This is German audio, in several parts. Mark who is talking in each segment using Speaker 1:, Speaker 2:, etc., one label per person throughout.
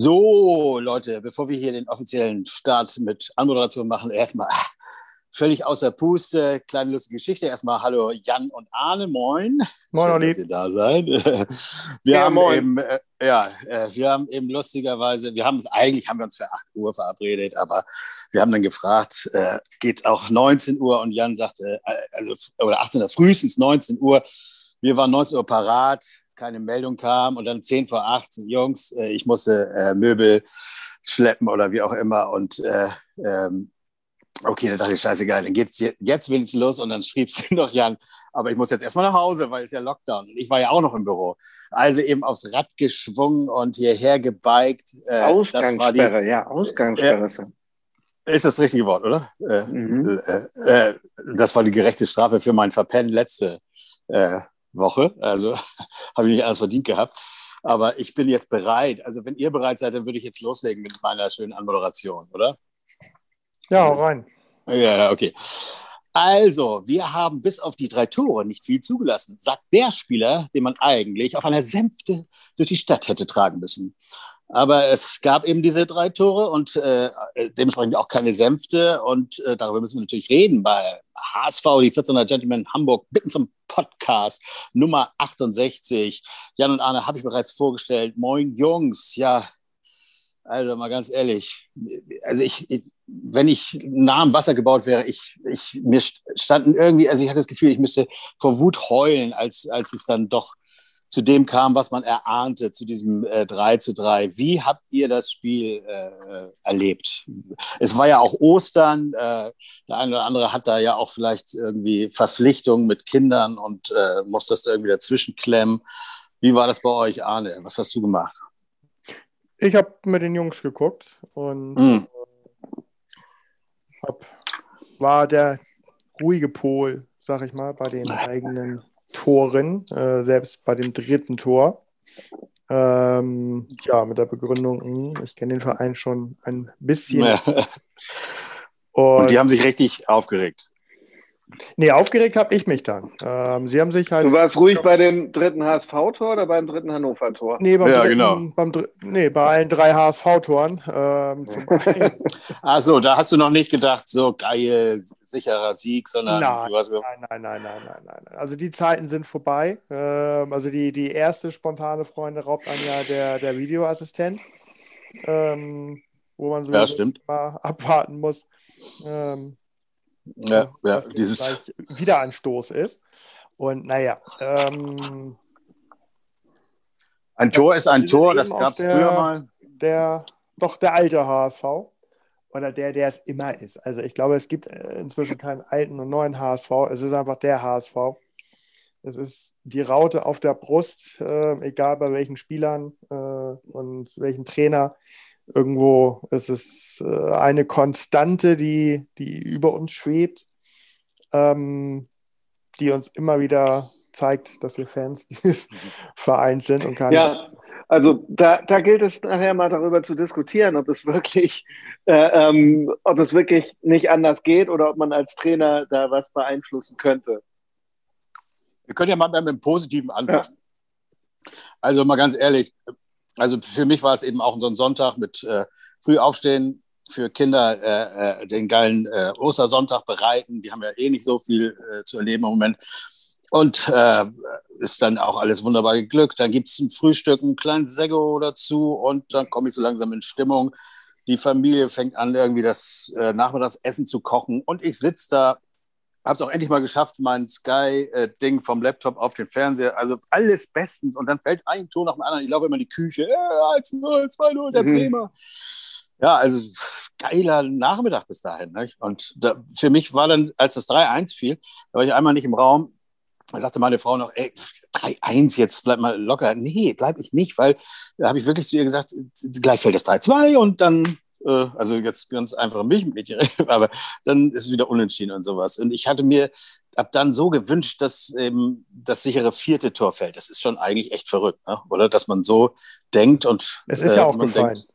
Speaker 1: So, Leute, bevor wir hier den offiziellen Start mit Anmoderation machen, erstmal völlig außer Puste, kleine lustige Geschichte. Erstmal hallo Jan und Arne, moin.
Speaker 2: Moin,
Speaker 1: Schön, dass ihr da seid. Wir
Speaker 2: Ja,
Speaker 1: haben
Speaker 2: moin.
Speaker 1: eben, äh, ja, äh, wir haben eben lustigerweise, wir haben es eigentlich, haben wir uns für 8 Uhr verabredet, aber wir haben dann gefragt, äh, geht es auch 19 Uhr? Und Jan sagte, äh, also, oder 18 Uhr, frühestens 19 Uhr. Wir waren 19 Uhr parat, keine Meldung kam und dann 10 vor 8, Jungs, äh, ich musste äh, Möbel schleppen oder wie auch immer und äh, ähm, okay, dann dachte ich, scheißegal, dann geht's je- jetzt wenigstens los und dann schrieb sie noch Jan, aber ich muss jetzt erstmal nach Hause, weil es ja Lockdown und ich war ja auch noch im Büro. Also eben aufs Rad geschwungen und hierher gebiked. Äh, das war die,
Speaker 2: Ausgangssperre, ja, Ausgangssperre. ist er.
Speaker 1: ist das richtige Wort, oder? Äh,
Speaker 2: Mhm.
Speaker 1: äh, äh, das war die gerechte Strafe für mein Verpennen letzte äh, Woche. Also habe ich nicht alles verdient gehabt. Aber ich bin jetzt bereit. Also wenn ihr bereit seid, dann würde ich jetzt loslegen mit meiner schönen Anmoderation, oder?
Speaker 2: Ja, hau rein.
Speaker 1: Ja, okay. Also, wir haben bis auf die drei Tore nicht viel zugelassen, sagt der Spieler, den man eigentlich auf einer Sänfte durch die Stadt hätte tragen müssen. Aber es gab eben diese drei Tore und äh, dementsprechend auch keine Sänfte. Und äh, darüber müssen wir natürlich reden bei HSV, die 1400 Gentlemen Hamburg, bitten zum Podcast Nummer 68. Jan und Arne habe ich bereits vorgestellt. Moin Jungs, ja, also mal ganz ehrlich, also ich, ich wenn ich nah am Wasser gebaut wäre, ich, ich, mir st- standen irgendwie, also ich hatte das Gefühl, ich müsste vor Wut heulen, als, als es dann doch zu dem kam, was man erahnte, zu diesem äh, 3 zu 3. Wie habt ihr das Spiel äh, erlebt? Es war ja auch Ostern, äh, der eine oder andere hat da ja auch vielleicht irgendwie Verpflichtungen mit Kindern und äh, muss das da irgendwie dazwischen klemmen. Wie war das bei euch, Arne? Was hast du gemacht?
Speaker 2: Ich habe mit den Jungs geguckt und
Speaker 1: Mm.
Speaker 2: hab, war der ruhige Pol, sag ich mal, bei den eigenen Toren, äh, selbst bei dem dritten Tor. Ähm, ja, mit der Begründung, hm, ich kenne den Verein schon ein bisschen.
Speaker 1: Ja.
Speaker 2: Und,
Speaker 1: Und die haben sich richtig aufgeregt.
Speaker 2: Nee, aufgeregt habe ich mich dann. Ähm, sie haben sich halt.
Speaker 3: Du warst ruhig bei dem dritten HSV-Tor oder beim dritten Hannover-Tor?
Speaker 2: Nee, beim
Speaker 1: Ja,
Speaker 2: dritten,
Speaker 1: genau.
Speaker 2: Beim, dr- nee, bei allen drei HSV-Toren. Ähm, zum Beispiel.
Speaker 1: Ach so, da hast du noch nicht gedacht, so geil, sicherer Sieg, sondern
Speaker 2: Nein.
Speaker 1: du hast so,
Speaker 2: Nein, nein, nein, nein, nein, nein. nein. Also die Zeiten sind vorbei. Ähm, also die, die erste spontane Freunde raubt einem ja der, der Videoassistent, ähm, wo man so
Speaker 1: Ja,
Speaker 2: abwarten muss, ähm,
Speaker 1: ja, ja,
Speaker 2: dass jetzt
Speaker 1: dieses,
Speaker 2: Wiederanstoß ist. Und naja, ähm,
Speaker 1: ein Tor ist ein Tor, das gab es früher mal.
Speaker 2: der, doch der alte HSV oder der, der es immer ist. Also ich glaube, es gibt äh, inzwischen keinen alten und neuen HSV. Es ist einfach der HSV. Es ist die Raute auf der Brust, äh, egal bei welchen Spielern äh, und welchen Trainer. Irgendwo ist es äh, eine Konstante, die, die über uns schwebt, ähm, die uns immer wieder zeigt, dass wir Fans dieses Vereins sind und keine
Speaker 3: Ja, also da, da gilt es nachher mal darüber zu diskutieren, ob es wirklich, äh, ähm, ob es wirklich nicht anders geht oder ob man als Trainer da was beeinflussen könnte.
Speaker 1: Wir können ja mal mit dem Positiven anfangen. Also mal ganz ehrlich, also für mich war es eben auch so ein Sonntag mit äh, früh aufstehen, für Kinder äh, äh, den geilen äh, Ostersonntag bereiten. Die haben ja eh nicht so viel äh, zu erleben im Moment. Und äh, ist dann auch alles wunderbar geglückt. Dann gibt es ein Frühstück, einen kleinen Seggo dazu und dann komme ich so langsam in Stimmung. Die Familie fängt an, irgendwie das äh, Nachmittagsessen zu kochen und ich sitze da habe es auch endlich mal geschafft, mein Sky-Ding vom Laptop auf den Fernseher. Also alles bestens. Und dann fällt ein Ton nach dem anderen. Ich laufe immer in die Küche. Äh, 1-0, 2-0, der
Speaker 3: Mhm.
Speaker 1: Bremer. Ja, also geiler Nachmittag bis dahin. Nicht? Und da, für mich war dann, als das 3-1 fiel, da war ich einmal nicht im Raum. Da sagte meine Frau noch, ey, 3-1 jetzt, bleib mal locker. Nee, bleib ich nicht, weil da habe ich wirklich zu ihr gesagt, gleich fällt das 3-2 und dann, äh, also jetzt ganz einfach Milchmädchen, aber dann ist es wieder unentschieden und sowas. Und ich hatte mir ab dann so gewünscht, dass eben das sichere vierte Tor fällt. Das ist schon eigentlich echt verrückt, ne? oder? Dass man so denkt und.
Speaker 2: Es ist ja
Speaker 1: äh,
Speaker 2: auch gefallen.
Speaker 1: denkt-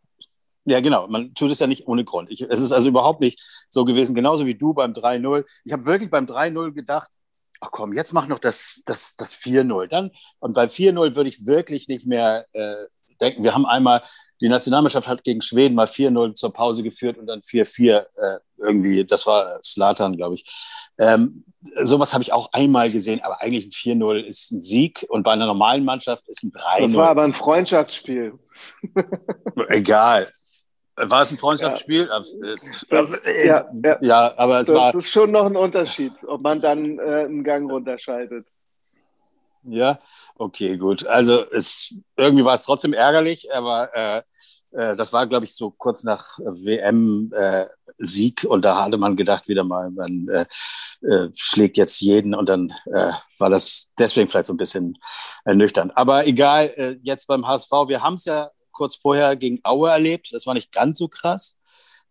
Speaker 1: ja, genau. Man tut es ja nicht ohne Grund. Ich, es ist also überhaupt nicht so gewesen, genauso wie du beim 3-0. Ich habe wirklich beim 3-0 gedacht, ach komm, jetzt mach noch das, das, das 4-0. Dann, und beim 4-0 würde ich wirklich nicht mehr äh, denken. Wir haben einmal die Nationalmannschaft hat gegen Schweden mal 4-0 zur Pause geführt und dann 4-4 äh, irgendwie. Das war Slatan, glaube ich. Ähm, sowas habe ich auch einmal gesehen, aber eigentlich ein 4-0 ist ein Sieg und bei einer normalen Mannschaft ist ein 3-0.
Speaker 3: Das war aber ein Freundschaftsspiel.
Speaker 1: Egal. War es ein Freundschaftsspiel?
Speaker 3: Ja, das, äh, ja, ja.
Speaker 1: ja, aber es
Speaker 3: das
Speaker 1: war.
Speaker 3: Das ist schon noch ein Unterschied, ob man dann äh, einen Gang runterschaltet.
Speaker 1: Ja, okay, gut. Also es, irgendwie war es trotzdem ärgerlich, aber äh, äh, das war, glaube ich, so kurz nach WM-Sieg äh, und da hatte man gedacht, wieder mal, man äh, äh, schlägt jetzt jeden und dann war das deswegen vielleicht so ein bisschen ernüchternd. Aber egal, jetzt beim HSV, wir haben es ja kurz vorher gegen Aue erlebt, das war nicht ganz so krass.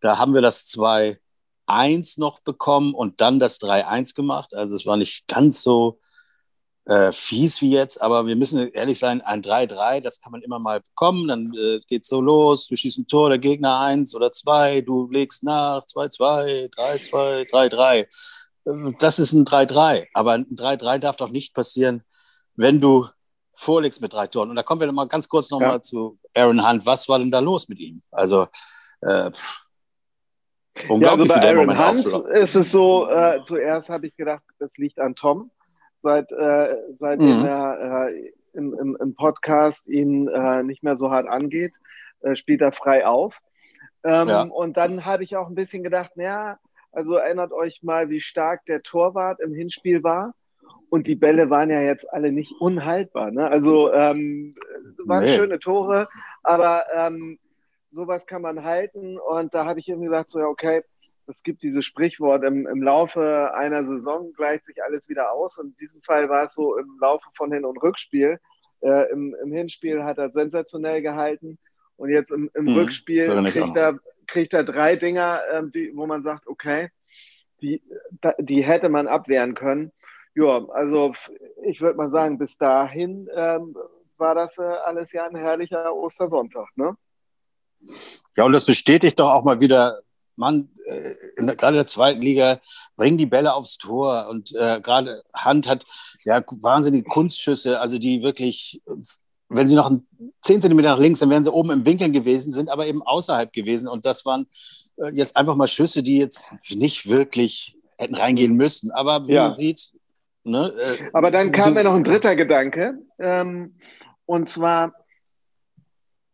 Speaker 1: Da haben wir das 2-1 noch bekommen und dann das 3-1 gemacht. Also es war nicht ganz so äh, fies wie jetzt, aber wir müssen ehrlich sein, ein 3-3, das kann man immer mal bekommen, dann äh, es so los, du schießt ein Tor, der Gegner 1 oder 2, du legst nach, 2-2, 3-2, 3-3. Das ist ein 3-3, aber ein 3-3 darf doch nicht passieren, wenn du vorlegst mit drei Toren. Und da kommen wir noch mal ganz kurz noch ja. zu Aaron Hunt. Was war denn da los mit ihm? Also äh,
Speaker 3: ja, also bei Aaron Hunt ist es so, äh, zuerst habe ich gedacht, das liegt an Tom seit, äh, seitdem mhm. er äh, im, im, im, Podcast ihn äh, nicht mehr so hart angeht, äh, spielt er frei auf. Ähm, ja. Und dann hatte ich auch ein bisschen gedacht, naja, also erinnert euch mal, wie stark der Torwart im Hinspiel war. Und die Bälle waren ja jetzt alle nicht unhaltbar. Ne? Also ähm, waren nee. schöne Tore, aber ähm, sowas kann man halten. Und da habe ich irgendwie gesagt, so ja, okay, es gibt dieses Sprichwort, im, im Laufe einer Saison gleicht sich alles wieder aus. Und in diesem Fall war es so im Laufe von Hin- und Rückspiel. Äh, im, im, Hinspiel hat er sensationell gehalten. Und jetzt im, im hm, Rückspiel kriegt er, kriegt er drei Dinger, äh, die, wo man sagt, okay, die, die hätte man abwehren können. Ja, also ich würde mal sagen, bis dahin ähm, war das äh, alles ja ein herrlicher Ostersonntag. Ne?
Speaker 1: Ja, und das bestätigt doch auch mal wieder Mann, äh, gerade in der zweiten Liga, bringen die Bälle aufs Tor. Und äh, gerade Hand hat ja wahnsinnige Kunstschüsse, also die wirklich, wenn sie noch 10 Zentimeter nach links, dann wären sie oben im Winkel gewesen, sind aber eben außerhalb gewesen. Und das waren äh, jetzt einfach mal Schüsse, die jetzt nicht wirklich hätten reingehen müssen. Aber wie ja. man sieht. Ne,
Speaker 3: äh, aber dann kam mir noch ein dritter Gedanke. Ähm, und zwar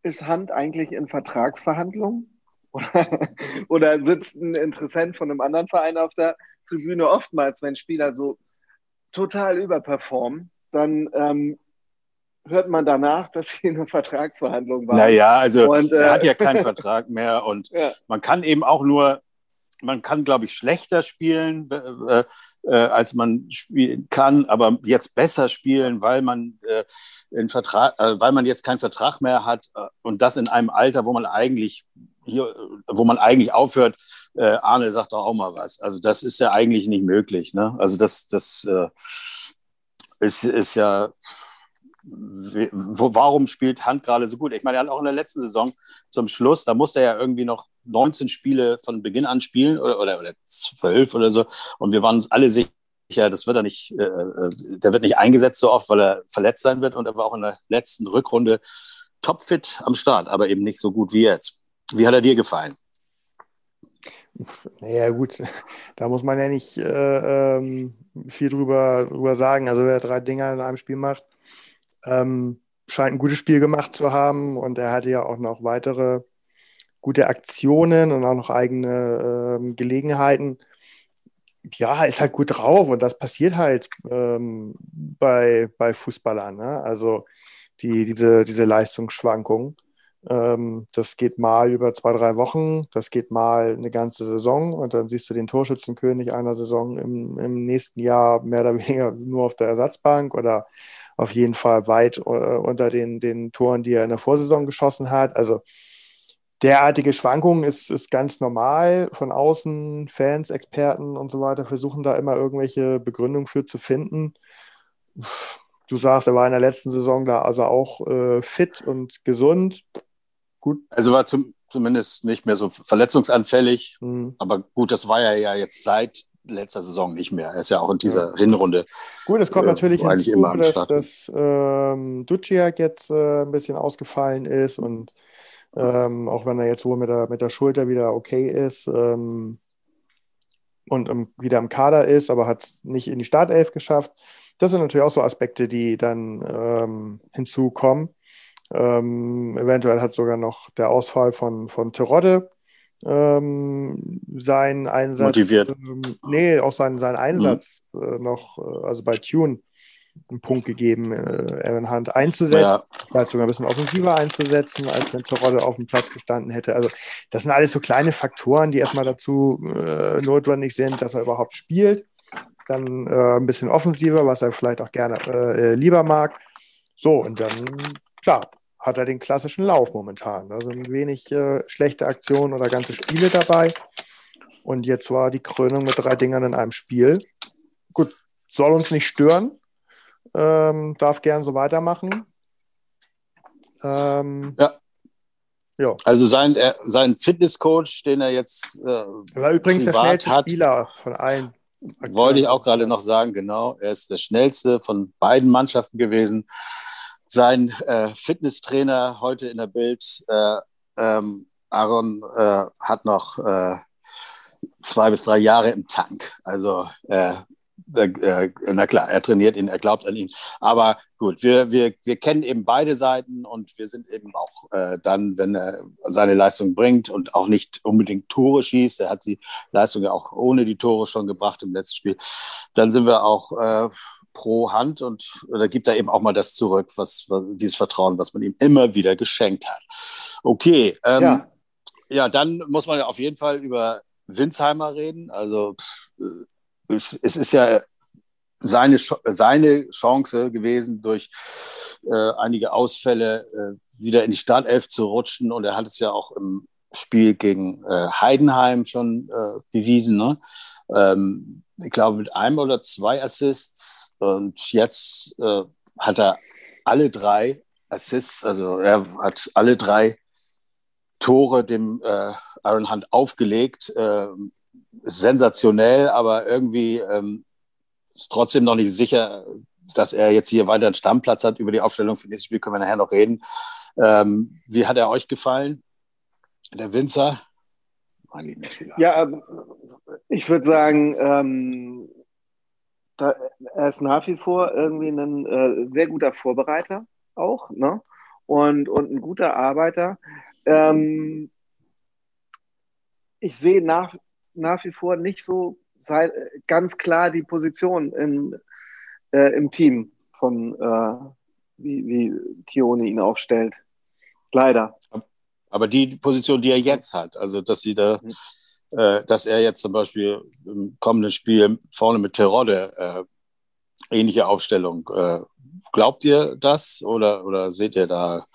Speaker 3: ist Hand eigentlich in Vertragsverhandlungen? Oder, oder sitzt ein Interessent von einem anderen Verein auf der Tribüne. Oftmals, wenn Spieler so total überperformen, dann ähm, hört man danach, dass sie in einer Vertragsverhandlung waren.
Speaker 1: Naja, also und, äh, er hat ja keinen Vertrag mehr und ja. man kann eben auch nur, man kann, glaube ich, schlechter spielen, äh, äh, als man spielen kann, aber jetzt besser spielen, weil man, äh, in Vertrag, äh, weil man jetzt keinen Vertrag mehr hat äh, und das in einem Alter, wo man eigentlich hier, wo man eigentlich aufhört, äh, Arne sagt doch auch mal was. Also das ist ja eigentlich nicht möglich. Ne? Also das, das äh, ist, ist ja, warum spielt Hand gerade so gut? Ich meine, er hat auch in der letzten Saison zum Schluss, da musste er ja irgendwie noch 19 Spiele von Beginn an spielen oder, oder, oder 12 oder so. Und wir waren uns alle sicher, das wird er nicht, äh, äh, der wird nicht eingesetzt so oft, weil er verletzt sein wird. Und er war auch in der letzten Rückrunde topfit am Start, aber eben nicht so gut wie jetzt. Wie hat er dir gefallen?
Speaker 2: Naja, gut, da muss man ja nicht äh, ähm, viel drüber, drüber sagen. Also, wer drei Dinger in einem Spiel macht, ähm, scheint ein gutes Spiel gemacht zu haben und er hatte ja auch noch weitere gute Aktionen und auch noch eigene ähm, Gelegenheiten. Ja, ist halt gut drauf und das passiert halt ähm, bei, bei Fußballern. Ne? Also, die, diese, diese Leistungsschwankungen. Ähm, das geht mal über zwei, drei Wochen, das geht mal eine ganze Saison und dann siehst du den Torschützenkönig einer Saison im, im nächsten Jahr mehr oder weniger nur auf der Ersatzbank oder auf jeden Fall weit äh, unter den, den Toren, die er in der Vorsaison geschossen hat. Also derartige Schwankungen ist, ist ganz normal. Von außen, Fans, Experten und so weiter versuchen da immer irgendwelche Begründungen für zu finden. Du sagst, er war in der letzten Saison da also auch äh, fit und gesund
Speaker 1: gut. Also war zum, zumindest nicht mehr so verletzungsanfällig. Mhm. Aber gut, das war er ja jetzt seit letzter Saison nicht mehr. Er ist ja auch in dieser ja. Hinrunde.
Speaker 2: Gut, es kommt äh, natürlich hinzu, immer dass, dass ähm, Duciak jetzt äh, ein bisschen ausgefallen ist und ähm, auch wenn er jetzt wohl mit der, mit der Schulter wieder okay ist ähm, und um, wieder im Kader ist, aber hat es nicht in die Startelf geschafft. Das sind natürlich auch so Aspekte, die dann ähm, hinzukommen. Ähm, eventuell hat sogar noch der Ausfall von, von Terodde ähm, seinen Einsatz.
Speaker 1: Motiviert.
Speaker 2: Ähm, nee, auch seinen, seinen Einsatz mhm. äh, noch, äh, also bei Tune einen Punkt gegeben, äh, Evan Hunt einzusetzen, ja. vielleicht sogar ein bisschen offensiver einzusetzen, als wenn Terodde auf dem Platz gestanden hätte. Also das sind alles so kleine Faktoren, die erstmal dazu äh, notwendig sind, dass er überhaupt spielt. Dann äh, ein bisschen offensiver, was er vielleicht auch gerne äh, lieber mag. So, und dann, klar, hat er den klassischen Lauf momentan. Da sind wenig äh, schlechte Aktionen oder ganze Spiele dabei. Und jetzt war die Krönung mit drei Dingern in einem Spiel. Gut, soll uns nicht stören. Ähm, darf gern so weitermachen.
Speaker 1: Ähm, ja. ja. Also sein, äh, sein Fitnesscoach, den er jetzt.
Speaker 2: Äh, war übrigens der schnellste hat, Spieler von allen.
Speaker 1: Wollte ich auch gerade noch sagen, genau. Er ist der schnellste von beiden Mannschaften gewesen sein äh, Fitnesstrainer heute in der Bild, äh, ähm, Aaron, äh, hat noch äh, zwei bis drei Jahre im Tank. Also, äh, äh, na klar, er trainiert ihn, er glaubt an ihn. Aber gut, wir, wir, wir kennen eben beide Seiten und wir sind eben auch dann, wenn er seine Leistung bringt und auch nicht unbedingt Tore schießt, er hat die Leistung ja auch ohne die Tore schon gebracht im letzten Spiel, dann sind wir auch pro Hand und da gibt er eben auch mal das zurück, was, was dieses Vertrauen, was man ihm immer wieder geschenkt hat. Okay, ähm, ja. ja, dann muss man ja auf jeden Fall über Winsheimer reden. Also es, es ist ja seine, seine Chance gewesen, durch äh, einige Ausfälle äh, wieder in die Startelf zu rutschen. Und er hat es ja auch im Spiel gegen äh, Heidenheim schon äh, bewiesen. Ne? Ähm, ich glaube, mit einem oder zwei Assists. Und jetzt äh, hat er alle drei Assists, also er hat alle drei Tore dem äh, Aaron Hunt aufgelegt. Äh, sensationell, aber irgendwie ähm, ist trotzdem noch nicht sicher, dass er jetzt hier weiter einen Stammplatz hat. Über die Aufstellung für nächstes Spiel können wir nachher noch reden. Ähm, wie hat er euch gefallen? Der Winzer?
Speaker 3: Ja, ähm, ich würde sagen, ähm, da, er ist nach wie vor irgendwie ein äh, sehr guter Vorbereiter auch ne? und, und ein guter Arbeiter. Ähm, ich sehe nach, nach wie vor nicht so sei, ganz klar die Position in, äh, im Team von äh, wie, wie Tione ihn aufstellt. Leider.
Speaker 1: Aber die Position, die er jetzt hat, also dass sie da, äh, dass er jetzt zum Beispiel im kommenden Spiel vorne mit Terodde äh, ähnliche Aufstellung, äh, glaubt ihr das oder, oder seht ihr da,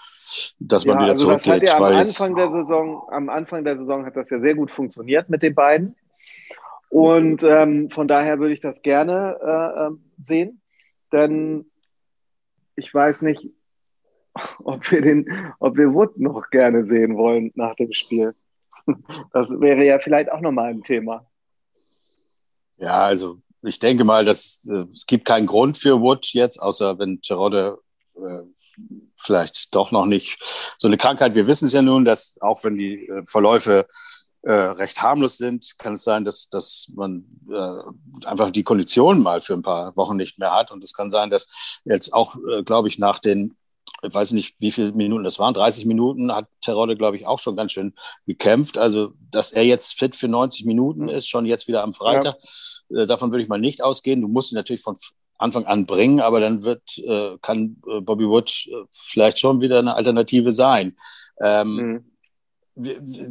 Speaker 1: dass man ja, wieder also zurückgeht?
Speaker 3: Das hat ja am Anfang der Saison, am Anfang der Saison hat das ja sehr gut funktioniert mit den beiden. Und ähm, von daher würde ich das gerne äh, ähm, sehen, denn ich weiß nicht, ob wir den, ob wir Wood noch gerne sehen wollen nach dem Spiel. Das wäre ja vielleicht auch nochmal ein Thema.
Speaker 1: Ja, also ich denke mal, dass äh, es gibt keinen Grund für Wood jetzt, außer wenn Terodde äh, vielleicht doch noch nicht so eine Krankheit. Wir wissen es ja nun, dass auch wenn die äh, Verläufe äh, recht harmlos sind, kann es sein, dass, dass man äh, einfach die Konditionen mal für ein paar Wochen nicht mehr hat. Und es kann sein, dass jetzt auch, äh, glaube ich, nach den ich weiß nicht, wie viele Minuten das waren, 30 Minuten hat Terodde, glaube ich, auch schon ganz schön gekämpft. Also, dass er jetzt fit für 90 Minuten ist, schon jetzt wieder am Freitag, ja. äh, davon würde ich mal nicht ausgehen. Du musst ihn natürlich von Anfang an bringen, aber dann wird, äh, kann äh, Bobby Wood vielleicht schon wieder eine Alternative sein. Ähm, mhm.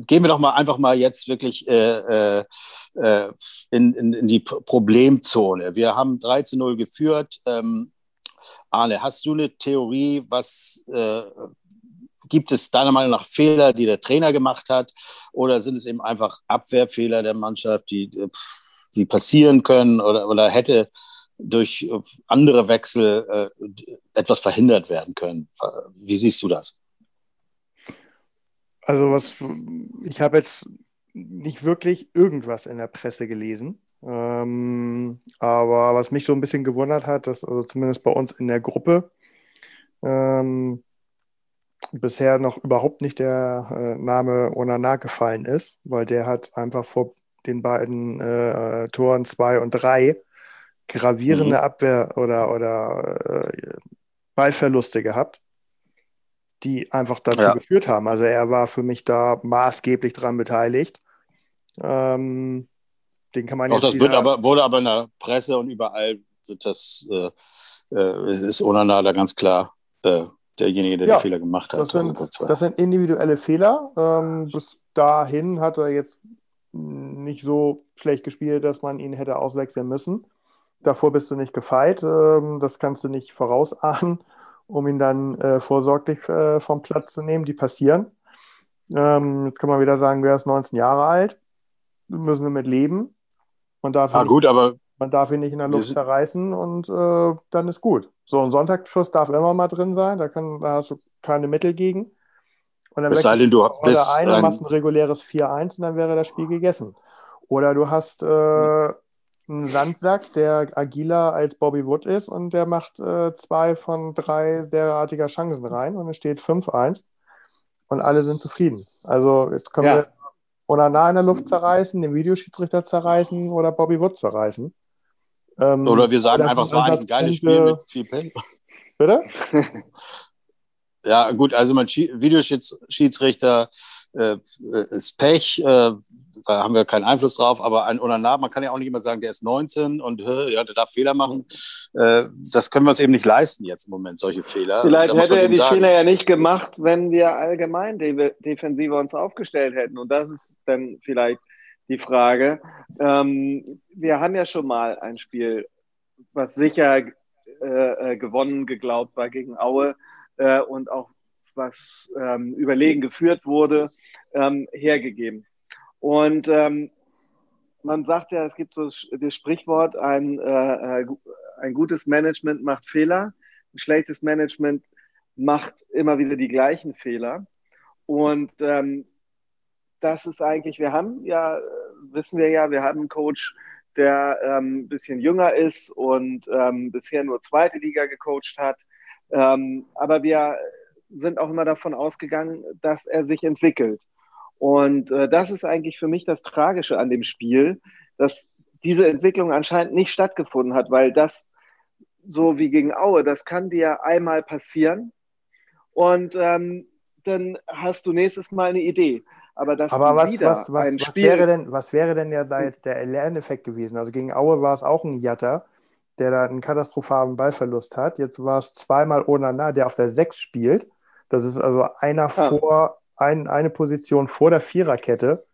Speaker 1: Gehen wir doch mal einfach mal jetzt wirklich äh, äh in, in, in, die Problemzone. Wir haben 3 zu 0 geführt. Ähm, Arne, hast du eine Theorie, was äh, gibt es deiner Meinung nach Fehler, die der Trainer gemacht hat, oder sind es eben einfach Abwehrfehler der Mannschaft, die, äh, die passieren können oder, oder hätte durch äh, andere Wechsel äh, etwas verhindert werden können? Wie siehst du das?
Speaker 2: Also was ich habe jetzt nicht wirklich irgendwas in der Presse gelesen. Ähm, aber was mich so ein bisschen gewundert hat, dass also zumindest bei uns in der Gruppe ähm, bisher noch überhaupt nicht der äh, Name Onana gefallen ist, weil der hat einfach vor den beiden äh, Toren zwei und drei gravierende mhm. Abwehr- oder, oder äh, Ballverluste gehabt, die einfach dazu ja. geführt haben. Also er war für mich da maßgeblich dran beteiligt. Ähm, den kann man
Speaker 1: Auch das wird aber, wurde aber in der Presse und überall wird das, äh, äh, ist Onana da ganz klar äh, derjenige, der ja, die Fehler gemacht hat.
Speaker 2: Das sind, also das sind individuelle Fehler. Ähm, bis dahin hat er jetzt nicht so schlecht gespielt, dass man ihn hätte auswechseln müssen. Davor bist du nicht gefeit. Ähm, das kannst du nicht vorausahnen, um ihn dann äh, vorsorglich äh, vom Platz zu nehmen. Die passieren. Ähm, jetzt kann man wieder sagen, wer ist 19 Jahre alt? Müssen wir mit leben.
Speaker 1: Man darf, ah, gut, aber
Speaker 2: man darf ihn nicht in der Luft zerreißen und äh, dann ist gut. So ein Sonntagsschuss darf immer mal drin sein, da, kann, da hast du keine Mittel gegen. Und dann
Speaker 1: es sei denn, du bist
Speaker 2: ein... machst ein reguläres 4-1 und dann wäre das Spiel gegessen. Oder du hast äh, einen Sandsack, der agiler als Bobby Wood ist und der macht äh, zwei von drei derartiger Chancen rein und es steht 5-1 und alle sind zufrieden. Also jetzt können ja. wir Onana in der Luft zerreißen, den Videoschiedsrichter zerreißen oder Bobby Wood zerreißen.
Speaker 1: Ähm, oder wir sagen einfach, es war ein geiles Spiel mit viel Pen.
Speaker 2: Bitte?
Speaker 1: ja, gut, also mein Videoschiedsrichter äh, ist Pech, äh, da haben wir keinen Einfluss drauf, aber ein Onana, man kann ja auch nicht immer sagen, der ist 19 und ja, der darf Fehler machen. Äh, das können wir uns eben nicht leisten jetzt im Moment, solche Fehler.
Speaker 3: Vielleicht hätte er die sagen. Fehler ja nicht gemacht, wenn wir allgemein de defensiver uns aufgestellt hätten. Und das ist dann vielleicht die Frage. Ähm, wir haben ja schon mal ein Spiel, was sicher äh, äh gewonnen geglaubt war gegen Aue äh, und auch was ähm, überlegen geführt wurde, ähm, hergegeben. Und ähm, man sagt ja, es gibt so das Sprichwort, ein, äh, äh, ein gutes Management macht Fehler, ein schlechtes Management macht immer wieder die gleichen Fehler. Und ähm, das ist eigentlich, wir haben ja, wissen wir ja, wir haben einen Coach, der ähm, bisschen jünger ist und ähm, bisher nur zweite Liga gecoacht hat. Ähm, aber wir sind auch immer davon ausgegangen, dass er sich entwickelt. Und äh, das ist eigentlich für mich das Tragische an dem Spiel, dass diese Entwicklung anscheinend nicht stattgefunden hat, weil das so wie gegen Aue, das kann dir einmal passieren und ähm, dann hast du nächstes Mal eine Idee. Aber, das
Speaker 2: Aber was, was, was, was wäre denn, was wäre denn ja da jetzt der Lerneffekt gewesen? Also gegen Aue war es auch ein Jatta, der da einen katastrophalen Ballverlust hat. Jetzt war es zweimal Onana, der auf der 6 spielt. Das ist also einer ja. vor ein, eine Position vor der Viererkette.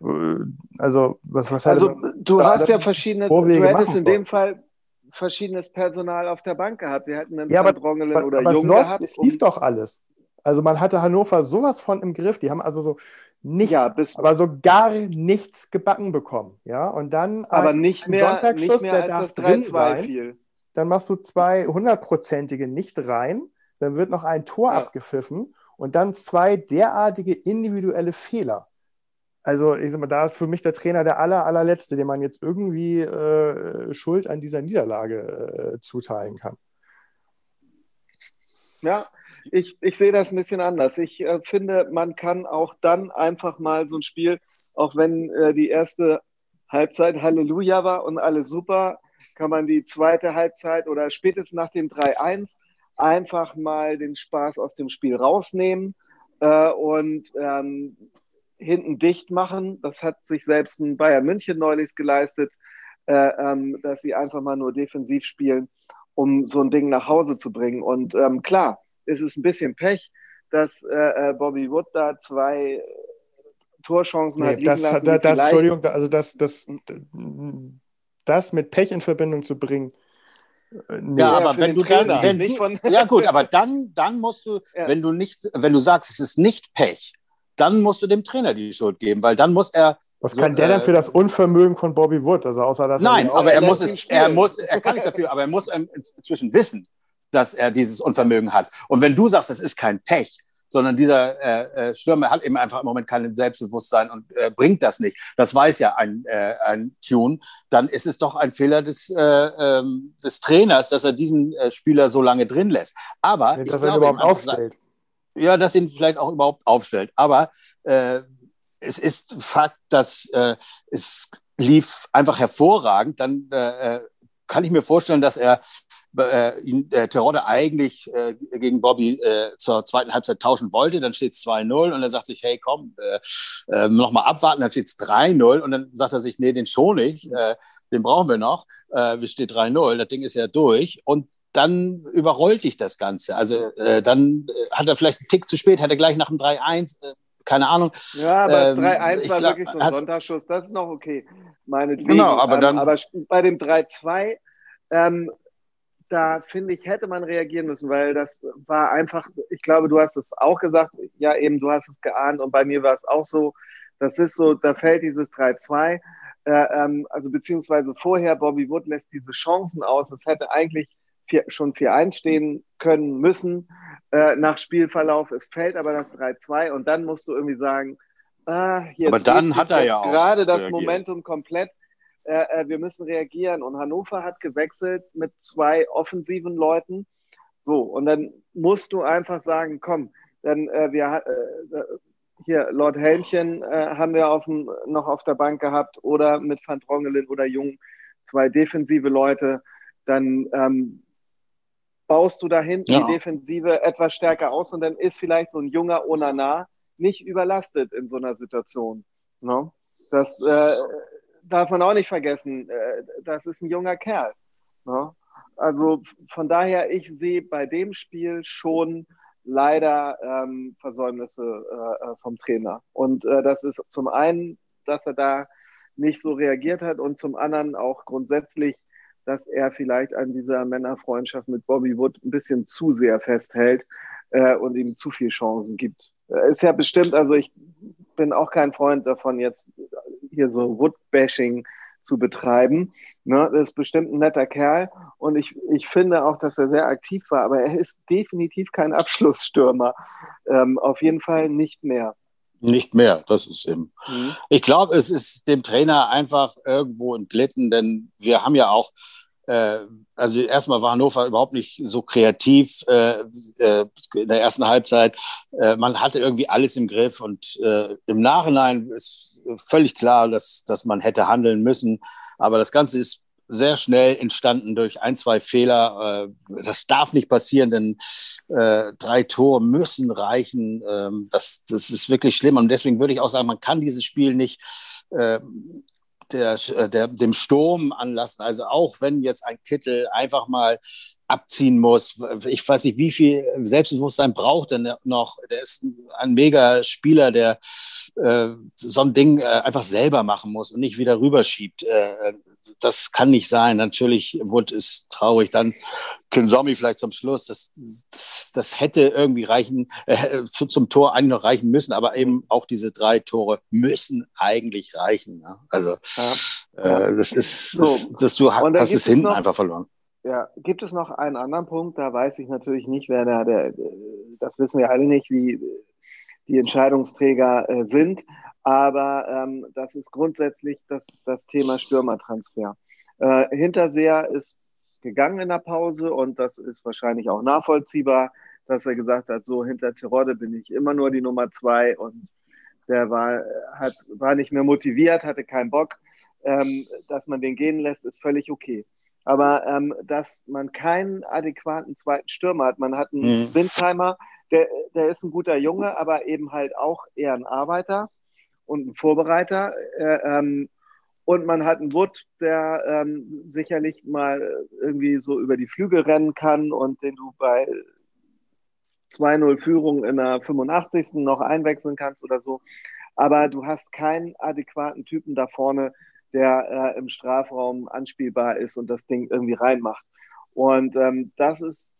Speaker 2: Äh, also, was, was
Speaker 3: Also, du hast ja verschiedene, du hättest in dem Fall verschiedenes Personal auf der Bank gehabt. Wir hätten einen
Speaker 2: ja, aber, oder aber Jung gehabt. Es lief doch alles. Also man hatte Hannover sowas von im Griff. Die haben also so nichts, ja, aber so gar nichts gebacken bekommen. Ja, und dann
Speaker 3: aber ein, nicht mehr, nicht mehr
Speaker 2: der darf drin sein. Fiel. Dann machst du zwei hundertprozentige nicht rein. Dann wird noch ein Tor ja. abgepfiffen und dann zwei derartige individuelle Fehler. Also, ich sag mal, da ist für mich der Trainer der aller, allerletzte, dem man jetzt irgendwie äh, Schuld an dieser Niederlage äh, zuteilen kann.
Speaker 3: Ja, ich, ich sehe das ein bisschen anders. Ich äh, finde, man kann auch dann einfach mal so ein Spiel, auch wenn äh, die erste Halbzeit Halleluja war und alles super, kann man die zweite Halbzeit oder spätestens nach dem 3-1 einfach mal den Spaß aus dem Spiel rausnehmen äh, und ähm, hinten dicht machen. Das hat sich selbst ein Bayern München neulich geleistet, äh, ähm, dass sie einfach mal nur defensiv spielen, um so ein Ding nach Hause zu bringen. Und ähm, klar, ist es ein bisschen Pech, dass äh, äh Bobby Wood da zwei Torchancen nee, hat
Speaker 2: das, lassen. Das, das, Entschuldigung, also das, das, das mit Pech in Verbindung zu bringen,
Speaker 1: Nee, ja, aber wenn du dann, wenn du, ja gut, aber dann, dann musst du, ja. wenn du nicht, wenn du sagst, es ist nicht Pech, dann musst du dem Trainer die Schuld geben, weil dann muss er.
Speaker 2: Was so, kann der äh, denn für das Unvermögen von Bobby Wood? Also außer dass
Speaker 1: nein, aber er muss es, er muss, er kann nichts dafür, aber er muss inzwischen wissen, dass er dieses Unvermögen hat. Und wenn du sagst, das ist kein Pech, sondern dieser äh, äh, Stürmer hat eben einfach im Moment kein Selbstbewusstsein und äh, bringt das nicht. Das weiß ja ein, äh, ein Tune. Dann ist es doch ein Fehler des, äh, ähm, des Trainers, dass er diesen äh, Spieler so lange drin lässt. Aber
Speaker 2: dass er überhaupt aufstellt.
Speaker 1: ja, dass ihn vielleicht auch überhaupt aufstellt. Aber es ist Fakt, dass es lief einfach hervorragend. Dann kann ich mir vorstellen, dass er äh, ihn, äh, Terodde eigentlich äh, gegen Bobby äh, zur zweiten Halbzeit tauschen wollte. Dann steht es 2-0 und er sagt sich, hey, komm, äh, äh, nochmal abwarten. Dann steht es 3-0 und dann sagt er sich, nee, den schon nicht. Äh, den brauchen wir noch. Äh, es steht 3-0, das Ding ist ja durch. Und dann überrollt dich das Ganze. Also äh, dann äh, hat er vielleicht einen Tick zu spät, hat er gleich nach dem 3-1, äh, keine Ahnung.
Speaker 3: Ja, aber ähm, 3-1 war glaub, wirklich so ein Sonntagsschuss, das ist noch okay. Meinetwegen.
Speaker 1: Genau, aber dann.
Speaker 3: Ähm, aber bei dem 3-2, ähm, da finde ich, hätte man reagieren müssen, weil das war einfach, ich glaube, du hast es auch gesagt, ja, eben, du hast es geahnt und bei mir war es auch so. Das ist so, da fällt dieses 3-2. Äh, ähm, also beziehungsweise vorher, Bobby Wood lässt diese Chancen aus. Es hätte eigentlich vier, schon 4-1 stehen können müssen äh, nach Spielverlauf. Es fällt aber das 3-2 und dann musst du irgendwie sagen, ah, hier
Speaker 1: aber dann hat er ja
Speaker 3: gerade das. Momentum komplett. Äh, äh, wir müssen reagieren. Und Hannover hat gewechselt mit zwei offensiven Leuten. So, und dann musst du einfach sagen, komm, dann äh, wir äh, hier Lord Helmchen äh, haben wir auf dem, noch auf der Bank gehabt oder mit Van Drongelen oder Jung zwei defensive Leute. Dann ähm, baust du dahin ja. die Defensive etwas stärker aus und dann ist vielleicht so ein junger Onana nicht überlastet in so einer Situation. No? Ne? Das äh, darf man auch nicht vergessen. Äh, das ist ein junger Kerl. Ne? Also von daher, ich sehe bei dem Spiel schon leider ähm, Versäumnisse äh, äh, vom Trainer. Und äh, das ist zum einen, dass er da nicht so reagiert hat und zum anderen auch grundsätzlich, dass er vielleicht an dieser Männerfreundschaft mit Bobby Wood ein bisschen zu sehr festhält äh, und ihm zu viele Chancen gibt. Äh, ist ja bestimmt, also ich bin auch kein Freund davon, jetzt hier so Wood-Bashing zu betreiben. Ne, das ist bestimmt ein netter Kerl und ich, ich finde auch, dass er sehr aktiv war, aber er ist definitiv kein Abschlussstürmer. Ähm, auf jeden Fall nicht mehr.
Speaker 1: Nicht mehr, das ist eben. Mhm. Ich glaube, es ist dem Trainer einfach irgendwo entglitten, denn wir haben ja auch, also erstmal war Hannover überhaupt nicht so kreativ äh, äh, in der ersten Halbzeit. Äh, man hatte irgendwie alles im Griff und äh, im Nachhinein ist völlig klar, dass, dass man hätte handeln müssen. Aber das Ganze ist sehr schnell entstanden durch ein, zwei Fehler. Äh, das darf nicht passieren, denn äh, drei Tore müssen reichen. Ähm, das, das ist wirklich schlimm. Und deswegen würde ich auch sagen, man kann dieses Spiel nicht äh, der, der, dem Sturm anlassen. Also auch wenn jetzt ein Kittel einfach mal abziehen muss. Ich weiß nicht, wie viel Selbstbewusstsein braucht er noch. Der ist ein mega Spieler, der äh, so ein Ding äh, einfach selber machen muss und nicht wieder rüberschiebt. Äh, das kann nicht sein. Natürlich, Wood ist traurig. Dann Kinsomi vielleicht zum Schluss. Das, das, das hätte irgendwie reichen, äh, zum Tor eigentlich noch reichen müssen. Aber eben auch diese drei Tore müssen eigentlich reichen. Ne? Also, ja. äh, das ist, das, das du hast es hinten noch, einfach verloren.
Speaker 3: Ja, gibt es noch einen anderen Punkt? Da weiß ich natürlich nicht, wer der, der das wissen wir alle nicht, wie die Entscheidungsträger äh, sind. Aber ähm, das ist grundsätzlich das, das Thema Stürmertransfer. Äh, Hinterseher ist gegangen in der Pause und das ist wahrscheinlich auch nachvollziehbar, dass er gesagt hat, so hinter Terodde bin ich immer nur die Nummer zwei und der war, hat, war nicht mehr motiviert, hatte keinen Bock. Ähm, dass man den gehen lässt, ist völlig okay. Aber ähm, dass man keinen adäquaten zweiten Stürmer hat, man hat einen mhm. Windheimer, der, der ist ein guter Junge, aber eben halt auch eher ein Arbeiter und ein Vorbereiter. Äh, ähm, und man hat einen Wood, der ähm, sicherlich mal irgendwie so über die Flügel rennen kann und den du bei 2-0 Führung in der 85. noch einwechseln kannst oder so. Aber du hast keinen adäquaten Typen da vorne, der äh, im Strafraum anspielbar ist und das Ding irgendwie reinmacht. Und ähm, das ist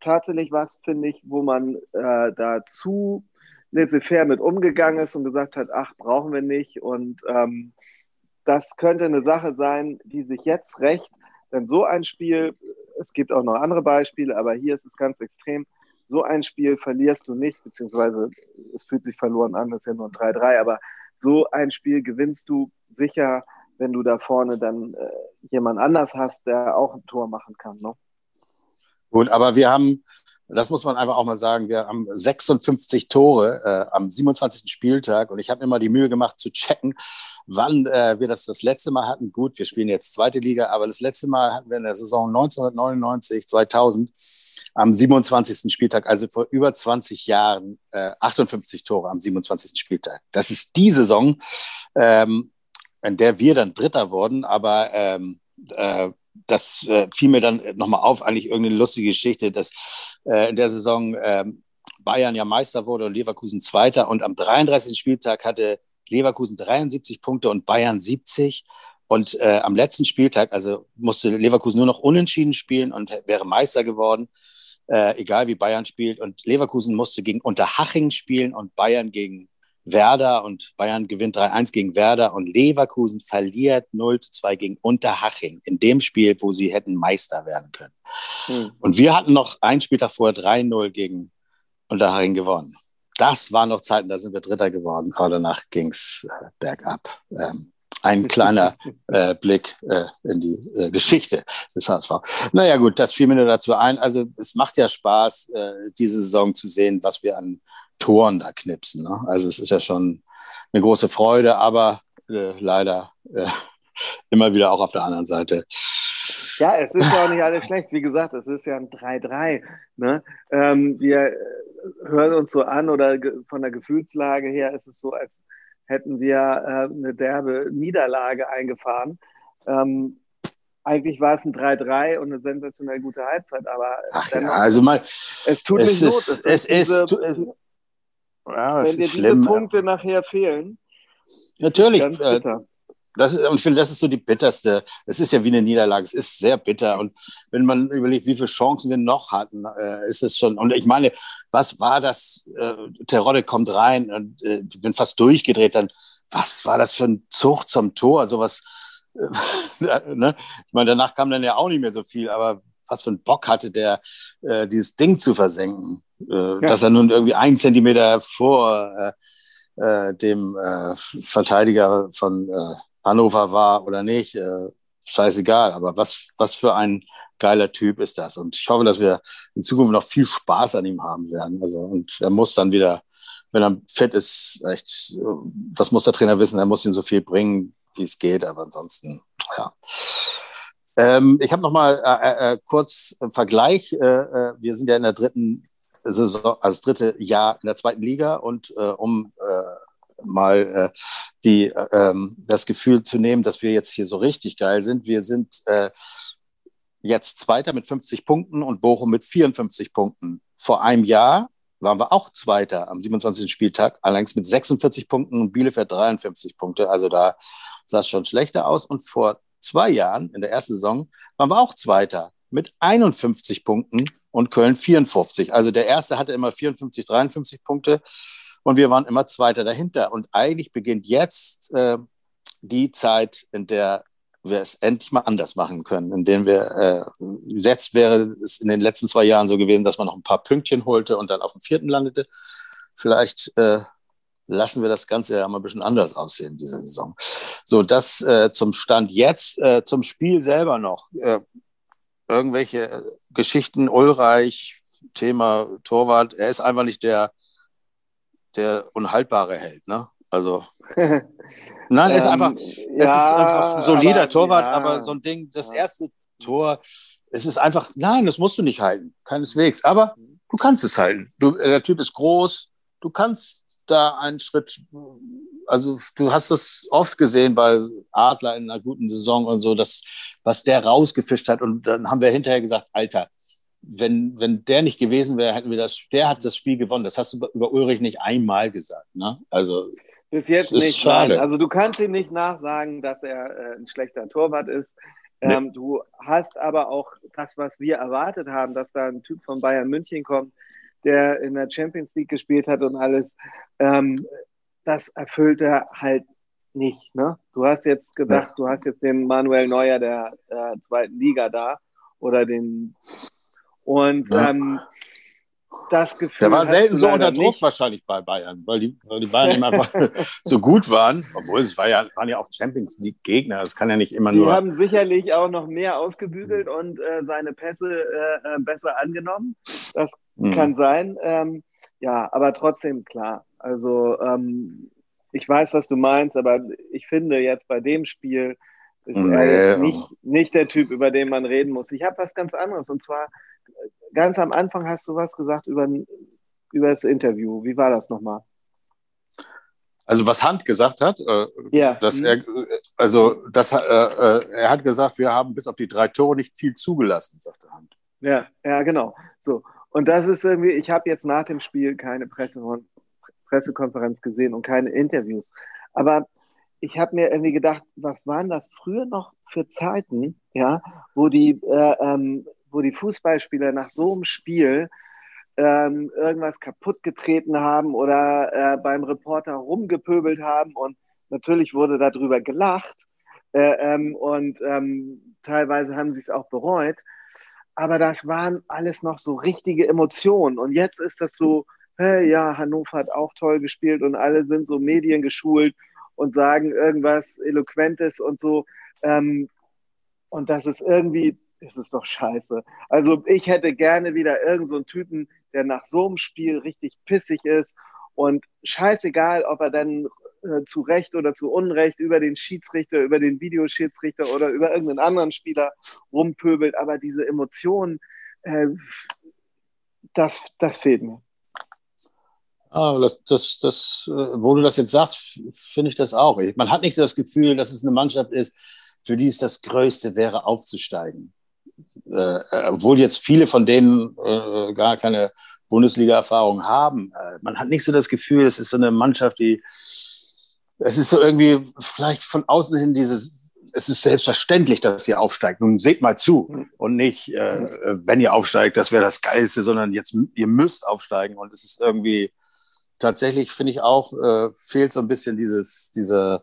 Speaker 3: tatsächlich was, finde ich, wo man äh, da zu laissez-faire mit umgegangen ist und gesagt hat, ach, brauchen wir nicht. Und ähm, das könnte eine Sache sein, die sich jetzt rächt. Denn so ein Spiel, es gibt auch noch andere Beispiele, aber hier ist es ganz extrem. So ein Spiel verlierst du nicht, beziehungsweise es fühlt sich verloren an, das ist ja nur ein 3-3, aber so ein Spiel gewinnst du sicher wenn du da vorne dann äh, jemand anders hast, der auch ein Tor machen kann. Ne?
Speaker 1: Gut, aber wir haben das muss man einfach auch mal sagen, wir haben 56 Tore äh, am 27. Spieltag und ich habe mir mal die Mühe gemacht zu checken, wann äh, wir das das letzte Mal hatten. Gut, wir spielen jetzt zweite Liga, aber das letzte Mal hatten wir in der Saison 1999, 2000 am 27. Spieltag, also vor über 20 Jahren, äh, 58 Tore am 27. Spieltag. Das ist die Saison, ähm, in der wir dann Dritter wurden, aber ähm, äh, das äh, fiel mir dann nochmal auf, eigentlich irgendeine lustige Geschichte, dass äh, in der Saison äh, Bayern ja Meister wurde und Leverkusen Zweiter und am 33. Spieltag hatte Leverkusen 73 Punkte und Bayern 70. Und äh, am letzten Spieltag, also musste Leverkusen nur noch unentschieden spielen und wäre Meister geworden, äh, egal wie Bayern spielt. Und Leverkusen musste gegen Unterhaching spielen und Bayern gegen Werder und Bayern gewinnt 3-1 gegen Werder und Leverkusen verliert 0-2 gegen Unterhaching in dem Spiel, wo sie hätten Meister werden können. Hm. Und wir hatten noch einen Spieltag vorher 3-0 gegen Unterhaching gewonnen. Das waren noch Zeiten, da sind wir Dritter geworden, aber danach ging es äh, bergab. Ähm, ein kleiner äh, Blick äh, in die äh, Geschichte des HSV. Naja gut, das fiel mir nur dazu ein. Also es macht ja Spaß, äh, diese Saison zu sehen, was wir an Toren da knipsen. Ne? Also es ist ja schon eine große Freude, aber äh, leider äh, immer wieder auch auf der anderen Seite.
Speaker 3: Ja, es ist ja auch nicht alles schlecht. Wie gesagt, es ist ja ein 3-3. Ne? Ähm, wir hören uns so an oder von der Gefühlslage her ist es so, als hätten wir äh, eine derbe Niederlage eingefahren. Ähm, eigentlich war es ein 3-3 und eine sensationell gute Halbzeit, aber
Speaker 1: Ach ja, also mal,
Speaker 3: es tut
Speaker 1: es
Speaker 3: nicht
Speaker 1: ist, Not. Es, es ist, es,
Speaker 3: ja, Wenn dir diese Punkte nachher fehlen.
Speaker 1: Natürlich. Äh, das ist, und ich finde, das ist so die bitterste. Es ist ja wie eine Niederlage. Es ist sehr bitter. Und wenn man überlegt, wie viele Chancen wir noch hatten, äh, ist es schon. Und ich meine, was war das? Äh, Terodde kommt rein und äh, ich bin fast durchgedreht. Dann, was war das für ein Zug zum Tor? Sowas. Äh, ne? Ich meine, danach kam dann ja auch nicht mehr so viel. Aber was für ein Bock hatte der, äh, dieses Ding zu versenken? Äh, ja. dass er nun irgendwie ein Zentimeter vor äh, äh, dem äh, Verteidiger von Hannover war oder nicht. Scheißegal, aber was, was für ein geiler Typ ist das. Und ich hoffe, dass wir in Zukunft noch viel Spaß an ihm haben werden. Also, und er muss dann wieder, wenn er fit ist, echt, das muss der Trainer wissen, er muss ihm so viel bringen, wie es geht, aber ansonsten, ja. Ähm, ich habe noch mal äh, äh, kurz einen Vergleich. Äh, wir sind ja in der dritten Saison, also das dritte Jahr in der zweiten Liga und äh, um äh, mal äh, die, ähm, das Gefühl zu nehmen, dass wir jetzt hier so richtig geil sind. Wir sind äh, jetzt Zweiter mit 50 Punkten und Bochum mit 54 Punkten. Vor einem Jahr waren wir auch Zweiter am 27. Spieltag, allerdings mit 46 Punkten und Bielefeld 53 Punkte. Also da sah es schon schlechter aus. Und vor zwei Jahren, in der ersten Saison, waren wir auch Zweiter mit 51 Punkten und Köln 54. Also der erste hatte immer 54, 53 Punkte und wir waren immer Zweiter dahinter. Und eigentlich beginnt jetzt äh, die Zeit, in der wir es endlich mal anders machen können, in dem wir, äh, jetzt wäre es in den letzten zwei Jahren so gewesen, dass man noch ein paar Pünktchen holte und dann auf dem vierten landete. Vielleicht äh, lassen wir das Ganze ja mal ein bisschen anders aussehen, diese Saison. So, das äh, zum Stand jetzt, äh, zum Spiel selber noch. Äh, irgendwelche äh, Geschichten, Ulreich, Thema Torwart, er ist einfach nicht der, der unhaltbare Held, ne? Also. Nein, er ist ähm, einfach, es ja, ist einfach ein solider aber, Torwart, ja. aber so ein Ding, das erste Tor, es ist einfach, nein, das musst du nicht halten, keineswegs. Aber du kannst es halten. Du, äh, der Typ ist groß, du kannst da einen Schritt also du hast das oft gesehen bei Adler in einer guten Saison und so, dass, was der rausgefischt hat. Und dann haben wir hinterher gesagt, Alter, wenn, wenn der nicht gewesen wäre, hätten wir das, der hat das Spiel gewonnen. Das hast du über Ulrich nicht einmal gesagt. Ne? Also
Speaker 3: bis jetzt nicht. Schade. Also du kannst ihm nicht nachsagen, dass er äh, ein schlechter Torwart ist. Ähm, nee. Du hast aber auch das, was wir erwartet haben, dass da ein Typ von Bayern München kommt, der in der Champions League gespielt hat und alles. Ähm, das erfüllt er halt nicht. Ne? Du hast jetzt gedacht, ja. du hast jetzt den Manuel Neuer der äh, zweiten Liga da oder den und ja. ähm, das Gefühl.
Speaker 1: Der war selten so unter Druck nicht. wahrscheinlich bei Bayern, weil die, weil die Bayern einfach so gut waren. Obwohl es war ja, waren ja auch Champions League-Gegner. Es kann ja nicht immer
Speaker 3: die
Speaker 1: nur.
Speaker 3: Die haben sicherlich auch noch mehr ausgebügelt mhm. und äh, seine Pässe äh, äh, besser angenommen. Das mhm. kann sein. Ähm, ja, aber trotzdem klar. Also ähm, ich weiß, was du meinst, aber ich finde jetzt bei dem Spiel ist nee. er jetzt nicht, nicht der Typ, über den man reden muss. Ich habe was ganz anderes und zwar ganz am Anfang hast du was gesagt über, über das Interview. Wie war das nochmal?
Speaker 1: Also was Hand gesagt hat, äh, ja. dass mhm. er, also dass, äh, äh, er hat gesagt, wir haben bis auf die drei Tore nicht viel zugelassen, sagte Hand.
Speaker 3: Ja, ja, genau. So. Und das ist irgendwie, ich habe jetzt nach dem Spiel keine Presse Pressekonferenz gesehen und keine Interviews. Aber ich habe mir irgendwie gedacht, was waren das früher noch für Zeiten, ja, wo die äh, ähm, wo die Fußballspieler nach so einem Spiel ähm, irgendwas kaputt getreten haben oder äh, beim Reporter rumgepöbelt haben und natürlich wurde darüber gelacht äh, ähm, und ähm, teilweise haben sie es auch bereut. Aber das waren alles noch so richtige Emotionen. Und jetzt ist das so, hey, ja, Hannover hat auch toll gespielt und alle sind so mediengeschult und sagen irgendwas Eloquentes und so. Ähm, und das ist irgendwie ist es doch scheiße. Also ich hätte gerne wieder irgendeinen so Typen, der nach so einem Spiel richtig pissig ist und scheißegal, ob er dann äh, zu Recht oder zu Unrecht über den Schiedsrichter, über den Videoschiedsrichter oder über irgendeinen anderen Spieler rumpöbelt, aber diese Emotionen, äh, das, das fehlt mir.
Speaker 1: Ah, das, das, das, äh, wo du das jetzt sagst, finde ich das auch. Man hat nicht das Gefühl, dass es eine Mannschaft ist, für die es das Größte wäre, aufzusteigen äh, obwohl jetzt viele von denen äh, gar keine Bundesliga-Erfahrung haben, äh, man hat nicht so das Gefühl, es ist so eine Mannschaft, die, es ist so irgendwie vielleicht von außen hin dieses, es ist selbstverständlich, dass ihr aufsteigt. Nun seht mal zu und nicht, äh, wenn ihr aufsteigt, das wäre das Geilste, sondern jetzt, ihr müsst aufsteigen und es ist irgendwie, tatsächlich finde ich auch, äh, fehlt so ein bisschen dieses, dieser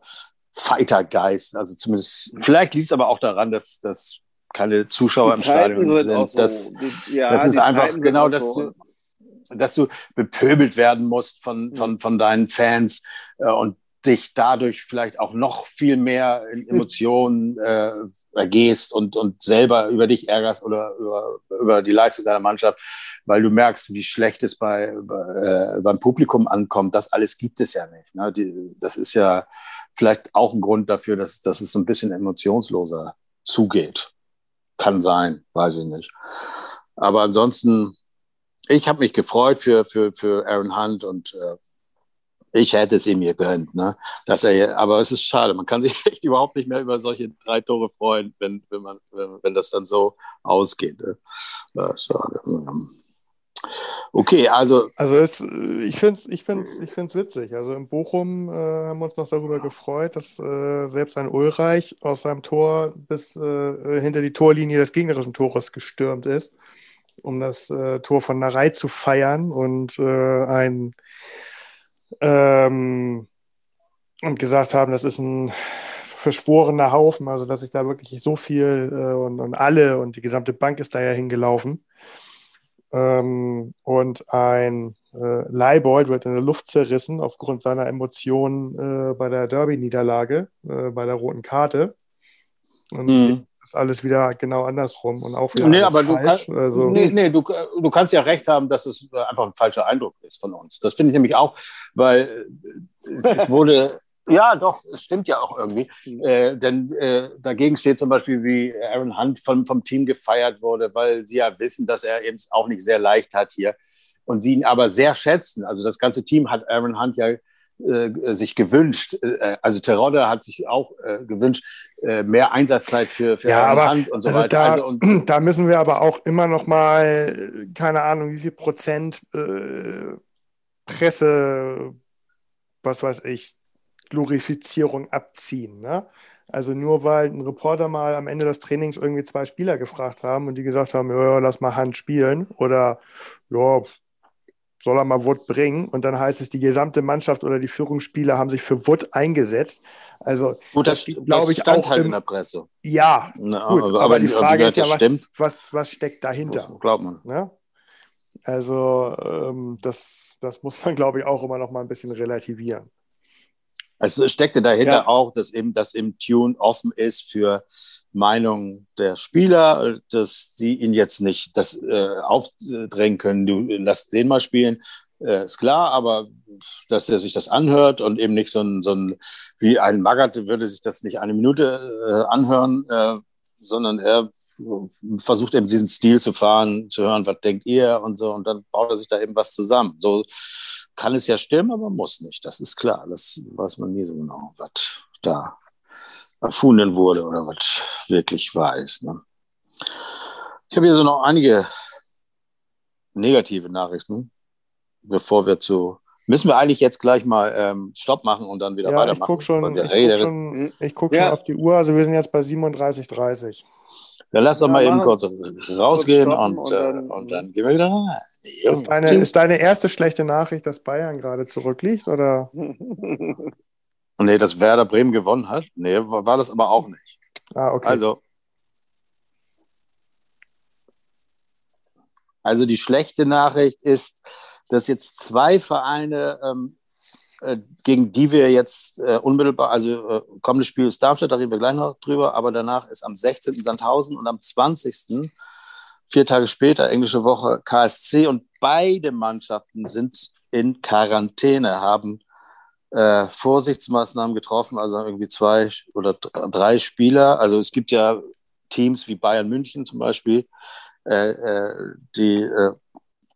Speaker 1: Fightergeist. Also zumindest, vielleicht liegt es aber auch daran, dass, dass keine Zuschauer im Stadion sind. So, das, die, ja, das ist einfach genau, dass so. du, dass du bepöbelt werden musst von, von, von deinen Fans äh, und dich dadurch vielleicht auch noch viel mehr in Emotionen äh, ergehst und, und selber über dich ärgerst oder über, über die Leistung deiner Mannschaft, weil du merkst, wie schlecht es bei äh, beim Publikum ankommt. Das alles gibt es ja nicht. Ne? Die, das ist ja vielleicht auch ein Grund dafür, dass, dass es so ein bisschen emotionsloser zugeht. Kann sein, weiß ich nicht. Aber ansonsten, ich habe mich gefreut für, für, für Aaron Hunt und äh, ich hätte es ihm gegönnt. Ne? Dass er, aber es ist schade, man kann sich echt überhaupt nicht mehr über solche drei Tore freuen, wenn, wenn, man, wenn, wenn das dann so ausgeht. Ne? Ja, schade. Okay, also.
Speaker 2: Also es, ich finde es ich find's, ich find's witzig. Also in Bochum äh, haben wir uns noch darüber gefreut, dass äh, selbst ein Ulreich aus seinem Tor bis äh, hinter die Torlinie des gegnerischen Tores gestürmt ist, um das äh, Tor von Narei zu feiern und äh, ein ähm, und gesagt haben, das ist ein verschworener Haufen, also dass ich da wirklich so viel äh, und, und alle und die gesamte Bank ist da ja hingelaufen. Ähm, und ein äh, Leibold wird in der Luft zerrissen aufgrund seiner Emotionen äh, bei der Derby-Niederlage, äh, bei der roten Karte. Und mhm. ist alles wieder genau andersrum und auch wieder
Speaker 1: nee, aber falsch. Du, kann, also, nee, nee, du, du kannst ja recht haben, dass es einfach ein falscher Eindruck ist von uns. Das finde ich nämlich auch, weil es wurde ja, doch, es stimmt ja auch irgendwie. Äh, denn äh, dagegen steht zum Beispiel, wie Aaron Hunt vom, vom Team gefeiert wurde, weil sie ja wissen, dass er eben auch nicht sehr leicht hat hier und sie ihn aber sehr schätzen. Also das ganze Team hat Aaron Hunt ja äh, sich gewünscht. Äh, also Terodde hat sich auch äh, gewünscht, äh, mehr Einsatzzeit für, für
Speaker 2: ja, Aaron Hunt und so also weiter. Da, also und, da müssen wir aber auch immer noch mal, keine Ahnung, wie viel Prozent Presse, was weiß ich, Glorifizierung abziehen. Ne? Also nur weil ein Reporter mal am Ende des Trainings irgendwie zwei Spieler gefragt haben und die gesagt haben, ja, lass mal Hand spielen oder ja, soll er mal Wood bringen und dann heißt es, die gesamte Mannschaft oder die Führungsspieler haben sich für Wood eingesetzt. Also
Speaker 1: gut, das, das glaube ich stand auch halt im, in der Presse.
Speaker 2: Ja, Na, gut, aber, aber, die Frage ist ja, was, was, was, steckt dahinter? Das
Speaker 1: glaubt man.
Speaker 2: Ne? Also ähm, das, das muss man, glaube ich, auch immer noch mal ein bisschen relativieren.
Speaker 1: Also steckte dahinter ja. auch, dass eben das im Tune offen ist für Meinung der Spieler, dass sie ihn jetzt nicht das äh, aufdrängen können. Du lass den mal spielen, äh, ist klar, aber dass er sich das anhört und eben nicht so ein, so ein wie ein Magath würde sich das nicht eine Minute äh, anhören, äh, sondern er versucht eben diesen Stil zu fahren, zu hören, was denkt ihr und so und dann baut er sich da eben was zusammen. So kann es ja stimmen, aber muss nicht. Das ist klar. Das weiß man nie so genau, was da erfunden wurde oder was wirklich wahr ist. Ne? Ich habe hier so noch einige negative Nachrichten, bevor wir zu. Müssen wir eigentlich jetzt gleich mal ähm, Stopp machen und dann wieder
Speaker 2: ja,
Speaker 1: weitermachen?
Speaker 2: Ich gucke schon, ich guck schon, ich guck ja. schon auf die Uhr. Also wir sind jetzt bei 37,30.
Speaker 1: Dann lass doch ja, mal eben kurz rausgehen und, und, dann, äh, und dann gehen wir wieder rein.
Speaker 2: Ist deine, ist deine, erste schlechte Nachricht, dass Bayern gerade zurückliegt? Oder?
Speaker 1: nee, dass Werder Bremen gewonnen hat. Nee, war, war das aber auch nicht.
Speaker 2: Ah, okay.
Speaker 1: Also, also die schlechte Nachricht ist, dass jetzt zwei Vereine ähm, äh, gegen die wir jetzt äh, unmittelbar, also äh, kommendes Spiel ist Darmstadt, da reden wir gleich noch drüber, aber danach ist am 16. Sandhausen und am 20. vier Tage später, englische Woche, KSC und beide Mannschaften sind in Quarantäne, haben äh, Vorsichtsmaßnahmen getroffen, also irgendwie zwei oder drei Spieler. Also es gibt ja Teams wie Bayern München zum Beispiel, äh, äh, die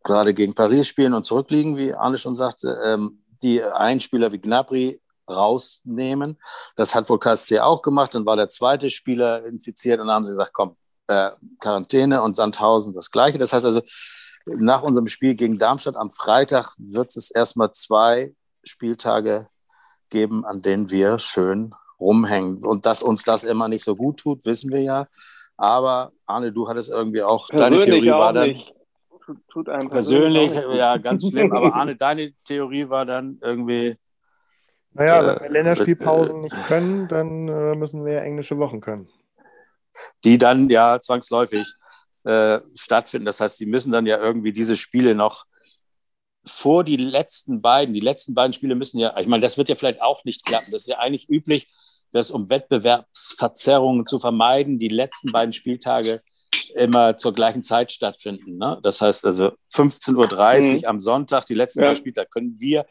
Speaker 1: gerade gegen Paris spielen und zurückliegen, wie Arne schon sagte. Ähm, die einen Spieler wie Gnabry rausnehmen. Das hat wohl KSC auch gemacht. Dann war der zweite Spieler infiziert und dann haben sie gesagt, komm, äh, Quarantäne und Sandhausen das gleiche. Das heißt also, nach unserem Spiel gegen Darmstadt am Freitag wird es erstmal zwei Spieltage geben, an denen wir schön rumhängen. Und dass uns das immer nicht so gut tut, wissen wir ja. Aber Arne, du hattest irgendwie auch,
Speaker 3: Persönlich deine Theorie war dann,
Speaker 1: nicht tut, tut einem persönlich, persönlich ja, ganz schlimm. Aber Arne, deine Theorie war dann irgendwie.
Speaker 2: Naja, äh, wenn wir Länderspielpausen äh, nicht können, dann äh, müssen wir englische Wochen können.
Speaker 1: Die dann ja zwangsläufig äh, stattfinden. Das heißt, sie müssen dann ja irgendwie diese Spiele noch vor die letzten beiden, die letzten beiden Spiele müssen ja, ich meine, das wird ja vielleicht auch nicht klappen. Das ist ja eigentlich üblich, dass um Wettbewerbsverzerrungen zu vermeiden, die letzten beiden Spieltage immer zur gleichen Zeit stattfinden. Ne? Das heißt also 15.30 Uhr mhm. am Sonntag, die letzten ja. Spiele, da können wir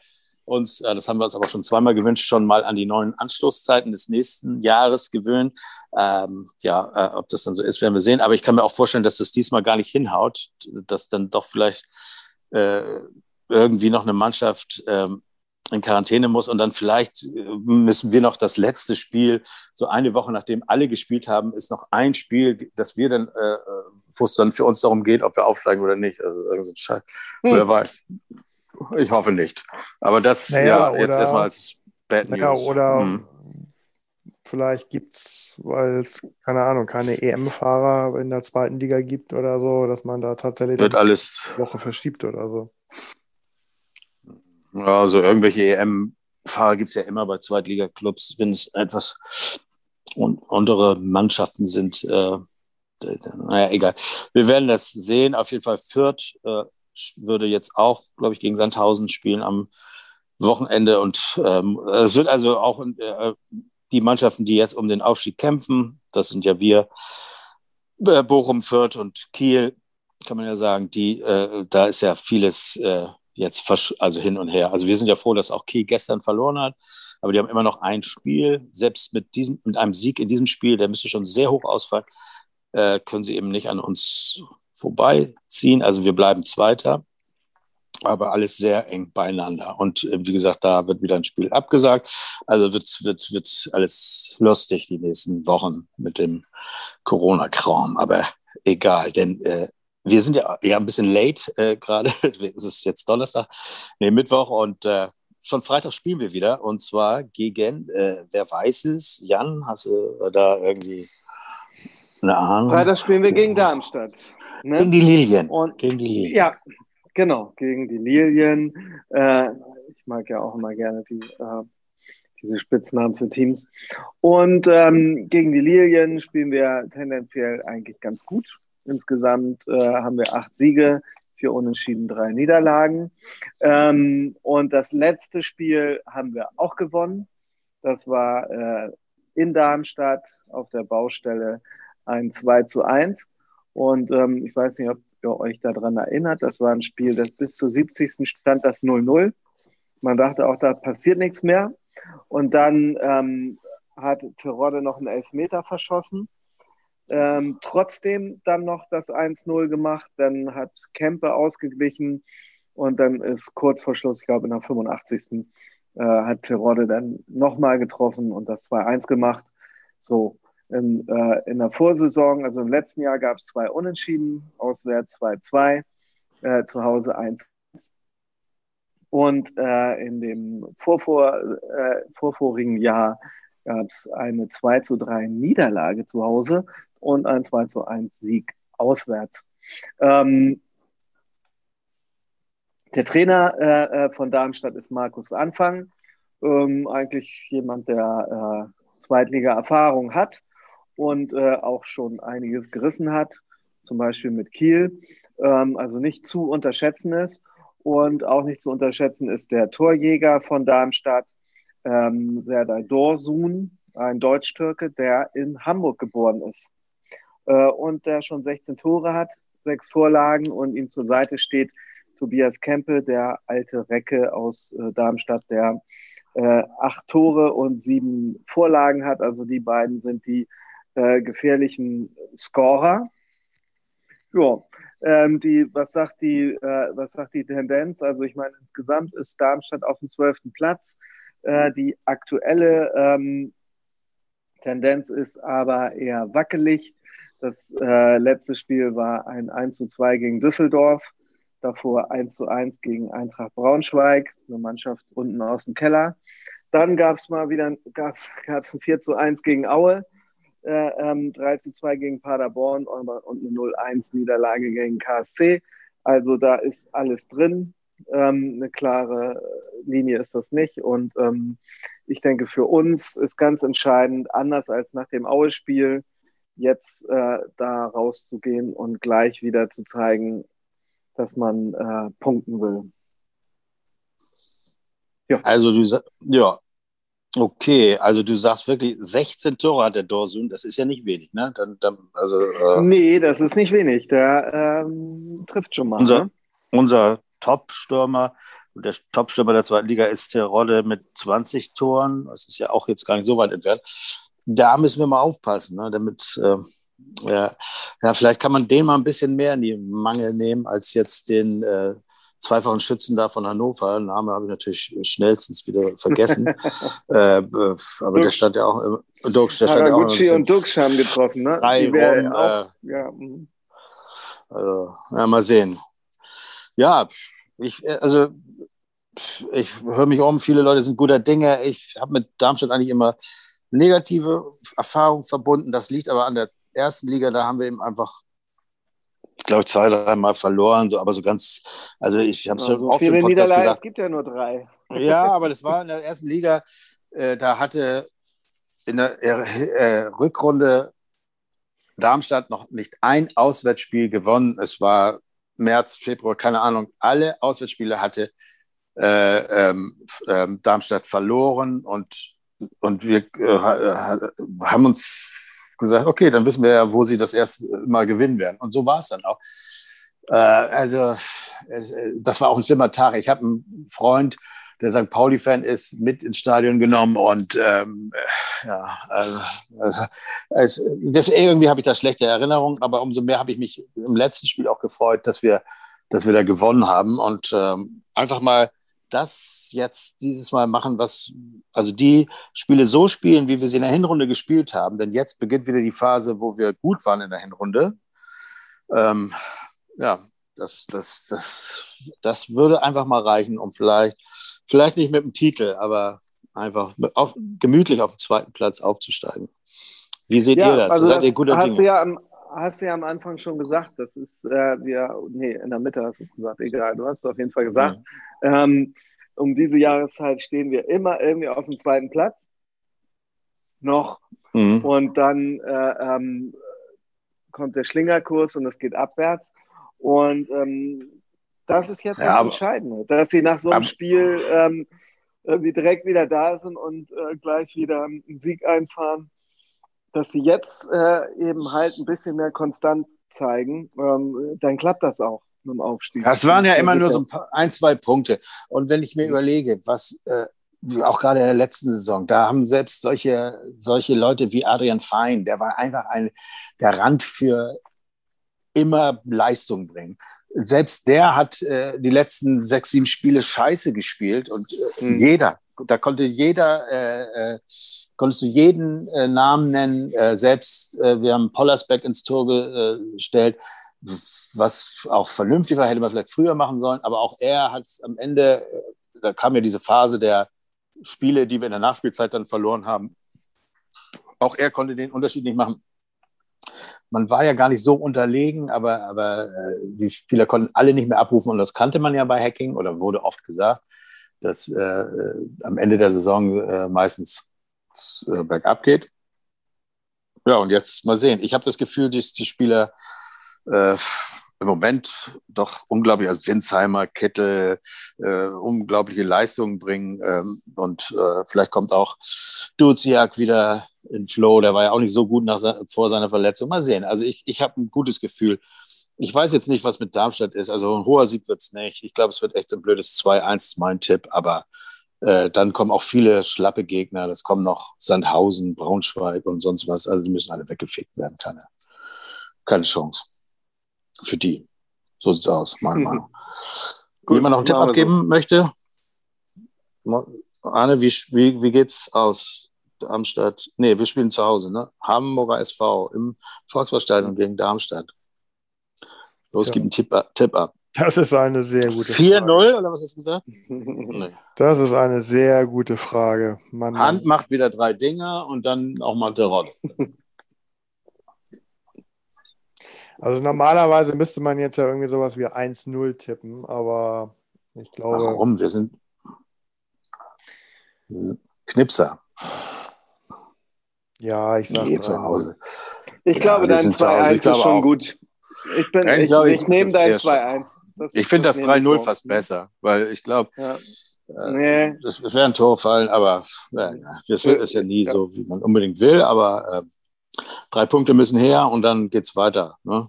Speaker 1: uns, äh, das haben wir uns aber schon zweimal gewünscht, schon mal an die neuen Anstoßzeiten des nächsten Jahres gewöhnen. Ähm, ja, äh, ob das dann so ist, werden wir sehen. Aber ich kann mir auch vorstellen, dass das diesmal gar nicht hinhaut, dass dann doch vielleicht äh, irgendwie noch eine Mannschaft ähm, in Quarantäne muss und dann vielleicht äh, müssen wir noch das letzte Spiel, so eine Woche nachdem alle gespielt haben, ist noch ein Spiel, das wir dann, äh, wo es dann für uns darum geht, ob wir aufsteigen oder nicht. Also irgend so ein Scheiß. Hm. Wer weiß. Ich hoffe nicht. Aber das naja, ja jetzt erstmal als Bad News. Naja,
Speaker 2: oder hm. vielleicht gibt es, weil es, keine Ahnung, keine EM-Fahrer in der zweiten Liga gibt oder so, dass man da tatsächlich
Speaker 1: Wird alles
Speaker 2: Woche verschiebt oder so.
Speaker 1: Ja, also irgendwelche EM-Fahrer gibt es ja immer bei Zweitliga-Clubs, wenn es etwas un untere Mannschaften sind. Äh, naja, egal. Wir werden das sehen. Auf jeden Fall Fürth äh, würde jetzt auch, glaube ich, gegen Sandhausen spielen am Wochenende. Und ähm, es wird also auch äh, die Mannschaften, die jetzt um den Aufstieg kämpfen, das sind ja wir, äh, Bochum, Fürth und Kiel, kann man ja sagen, die, äh, da ist ja vieles äh, jetzt also hin und her. Also wir sind ja froh, dass auch Kiel gestern verloren hat, aber die haben immer noch ein Spiel. Selbst mit diesem, mit einem Sieg in diesem Spiel, der müsste schon sehr hoch ausfallen, äh, können sie eben nicht an uns vorbeiziehen. Also wir bleiben Zweiter, aber alles sehr eng beieinander. Und äh, wie gesagt, da wird wieder ein Spiel abgesagt. Also wird, wird, wird alles lustig die nächsten Wochen mit dem Corona-Kram. Aber egal, denn äh, wir sind ja, ja ein bisschen late äh, gerade. es ist jetzt Donnerstag, nee, Mittwoch und äh, schon Freitag spielen wir wieder und zwar gegen, äh, wer weiß es, Jan, hast du da irgendwie eine Ahnung?
Speaker 3: Freitag spielen wir gegen Darmstadt.
Speaker 1: Ne? Gegen die Lilien.
Speaker 3: Und, gegen die Lilien. Ja, genau, gegen die Lilien. Äh, ich mag ja auch immer gerne die, äh, diese Spitznamen für Teams. Und ähm, gegen die Lilien spielen wir tendenziell eigentlich ganz gut Insgesamt äh, haben wir acht Siege, vier Unentschieden, drei Niederlagen. Ähm, und das letzte Spiel haben wir auch gewonnen. Das war äh, in Darmstadt auf der Baustelle ein 2 zu 1. Und ähm, ich weiß nicht, ob ihr euch daran erinnert, das war ein Spiel, das bis zur 70. stand das 0-0. Man dachte auch, da passiert nichts mehr. Und dann ähm, hat Terodde noch einen Elfmeter verschossen. Ähm, trotzdem dann noch das 1-0 gemacht. Dann hat Kempe ausgeglichen. Und dann ist kurz vor Schluss, ich glaube in der 85. Äh, hat Terodde dann nochmal getroffen und das 2-1 gemacht. So, in, äh, in der Vorsaison, also im letzten Jahr gab es zwei Unentschieden, auswärts 2-2, äh, zu Hause 1. Und äh, in dem vorvor, äh, vorvorigen Jahr gab es eine 2 zu 3 Niederlage zu Hause und ein 2 zu 1 Sieg auswärts. Ähm, der Trainer äh, äh, von Darmstadt ist Markus Anfang, ähm, eigentlich jemand, der äh, Zweitliga-Erfahrung hat und äh, auch schon einiges gerissen hat, zum Beispiel mit Kiel. Ähm, also nicht zu unterschätzen ist. Und auch nicht zu unterschätzen ist der Torjäger von Darmstadt, ähm, Serdar Dorsun, ein Deutsch-Türke, der in Hamburg geboren ist. Äh, und der schon 16 Tore hat, sechs Vorlagen und ihm zur Seite steht Tobias Kempe, der alte Recke aus äh, Darmstadt, der äh, acht Tore und sieben Vorlagen hat. Also die beiden sind die äh, gefährlichen Scorer. Ja, ähm, die, was sagt die, äh, was sagt die Tendenz? Also ich meine, insgesamt ist Darmstadt auf dem zwölften Platz. Äh, die aktuelle ähm, Tendenz ist aber eher wackelig. Das äh, letzte Spiel war ein 1 zu 2 gegen Düsseldorf, davor 1 zu 1 gegen Eintracht Braunschweig, eine Mannschaft unten aus dem Keller. Dann gab es mal wieder gab's, gab's ein 4 zu 1 gegen Aue äh, ähm, 3 zu 2 gegen Paderborn und eine 0-1 Niederlage gegen KSC. Also da ist alles drin. Ähm, eine klare Linie ist das nicht. Und ähm, ich denke, für uns ist ganz entscheidend, anders als nach dem Aue-Spiel, jetzt äh, da rauszugehen und gleich wieder zu zeigen, dass man äh, punkten will.
Speaker 1: Ja. Also du ja, Okay, also du sagst wirklich 16 Tore hat der Dorsun, das ist ja nicht wenig, ne? Dann, dann, also,
Speaker 3: äh, nee, das ist nicht wenig. Der ähm, trifft schon mal.
Speaker 1: Unser, ne? unser Top-Stürmer, der Top-Stürmer der zweiten Liga ist der Rodde mit 20 Toren. Das ist ja auch jetzt gar nicht so weit entfernt. Da müssen wir mal aufpassen, ne? damit, äh, ja, ja, vielleicht kann man den mal ein bisschen mehr in die Mangel nehmen als jetzt den äh, zweifachen Schützen da von Hannover. Name habe ich natürlich schnellstens wieder vergessen. äh, aber Dux. der stand ja auch im Dux. Der stand
Speaker 3: ja auch und Dux haben getroffen, ne?
Speaker 1: Drei rum, auch, äh, ja. Mhm. Also, ja, mal sehen. Ja, ich, also ich höre mich um, viele Leute sind guter Dinge. Ich habe mit Darmstadt eigentlich immer negative Erfahrungen verbunden. Das liegt aber an der ersten Liga, da haben wir eben einfach glaube ich, zwei, dreimal verloren, so, aber so ganz, also ich habe es
Speaker 3: schon oft im Podcast gesagt. Es gibt ja nur drei.
Speaker 1: Ja, aber das war in der ersten Liga, äh, da hatte in der äh, Rückrunde Darmstadt noch nicht ein Auswärtsspiel gewonnen. Es war März, Februar, keine Ahnung. Alle Auswärtsspiele hatte äh, ähm, ähm Darmstadt verloren und, und wir äh, haben uns gesagt, okay, dann wissen wir ja, wo sie das erste Mal gewinnen werden. Und so war es dann auch. Äh, also, das war auch ein schlimmer Tag. Ich habe einen Freund, der St. Pauli-Fan ist, mit ins Stadion genommen und ähm, ja, also, also, also das, irgendwie habe ich da schlechte Erinnerungen, aber umso mehr habe ich mich im letzten Spiel auch gefreut, dass wir, dass wir da gewonnen haben und ähm, einfach mal das jetzt dieses Mal machen, was, also die Spiele so spielen, wie wir sie in der Hinrunde gespielt haben. Denn jetzt beginnt wieder die Phase, wo wir gut waren in der Hinrunde. Ähm, ja, das, das, das, das würde einfach mal reichen, um vielleicht, vielleicht nicht mit dem Titel, aber einfach auf, gemütlich auf den zweiten Platz aufzusteigen. Wie seht ja, ihr das?
Speaker 3: Also Seid das ihr guter hast Dinge? Du ja am, hast du ja am Anfang schon gesagt, das ist, äh, wir, nee, in der Mitte hast du es gesagt, egal, du hast es auf jeden Fall gesagt. Ja. Ähm, um diese Jahreszeit stehen wir immer irgendwie auf dem zweiten Platz. Noch. Mhm. Und dann äh, ähm, kommt der Schlingerkurs und es geht abwärts. Und ähm, Das ist jetzt ja, das Entscheidende, dass sie nach so einem Spiel ähm, irgendwie direkt wieder da sind und äh, gleich wieder einen Sieg einfahren. Dass sie jetzt äh, eben halt ein bisschen mehr Konstant zeigen, ähm, dann klappt das auch mit dem Aufstieg.
Speaker 1: Das waren ja immer nur so ein, paar, ein zwei Punkte. Und wenn ich mir überlege, was äh, auch gerade in der letzten Saison, da haben selbst solche, solche Leute wie Adrian Fein, der war einfach ein Garant für immer Leistung bringen. Selbst der hat äh, die letzten sechs, sieben Spiele scheiße gespielt und äh, mhm. jeder, da konnte jeder, äh, äh, konntest du jeden äh, Namen nennen, äh, selbst äh, wir haben Pollersbeck ins Tor gestellt, was auch vernünftig war, hätte man vielleicht früher machen sollen, aber auch er hat am Ende, da kam ja diese Phase der Spiele, die wir in der Nachspielzeit dann verloren haben. Auch er konnte den Unterschied nicht machen. Man war ja gar nicht so unterlegen, aber, aber äh, die Spieler konnten alle nicht mehr abrufen. Und das kannte man ja bei Hacking oder wurde oft gesagt, dass äh, am Ende der Saison äh, meistens äh, bergab geht. Ja, und jetzt mal sehen. Ich habe das Gefühl, dass die Spieler äh, im Moment doch unglaublich, als Winsheimer, Kettel, äh, unglaubliche Leistungen bringen. Ähm, und äh, vielleicht kommt auch Duziak wieder in Flow. Der war ja auch nicht so gut nach, vor seiner Verletzung. Mal sehen. Also ich, ich habe ein gutes Gefühl. Ich weiß jetzt nicht, was mit Darmstadt ist. Also ein hoher Sieg wird es nicht. Ich glaube, es wird echt so ein blödes 2-1, ist mein Tipp. Aber äh, dann kommen auch viele schlappe Gegner. Das kommen noch Sandhausen, Braunschweig und sonst was. Also die müssen alle weggefegt werden. Keine, keine Chance für die. So sieht's aus, meiner mhm. Meinung. Gut, Jemand noch einen Tipp abgeben so. möchte? Arne, wie, wie, wie geht's aus? Darmstadt, nee, wir spielen zu Hause, ne? Hamburger SV im Volkswagenstadion gegen Darmstadt. Los, ja. gib einen Tipp, Tipp ab.
Speaker 2: Das ist eine sehr gute
Speaker 1: 4-0 oder was hast du gesagt?
Speaker 2: nee. Das ist eine sehr gute Frage.
Speaker 1: Man, Hand macht wieder drei Dinger und dann auch mal der Rod.
Speaker 2: Also normalerweise müsste man jetzt ja irgendwie sowas wie 1-0 tippen, aber ich glaube.
Speaker 1: Warum? Wir sind Knipser.
Speaker 2: Ja, ich sage
Speaker 1: zu Hause.
Speaker 3: Ich glaube, dein 2-1 ist schon gut. Ich, bin, ich, ich, ich nehme dein 2-1.
Speaker 1: Ich finde das 3-0 fast besser, weil ich glaube, ja. äh, nee. das, das wäre ein Tor fallen, aber äh, das ist ja nie ja. so, wie man unbedingt will, aber äh, Drei Punkte müssen her und dann geht es weiter. Ne?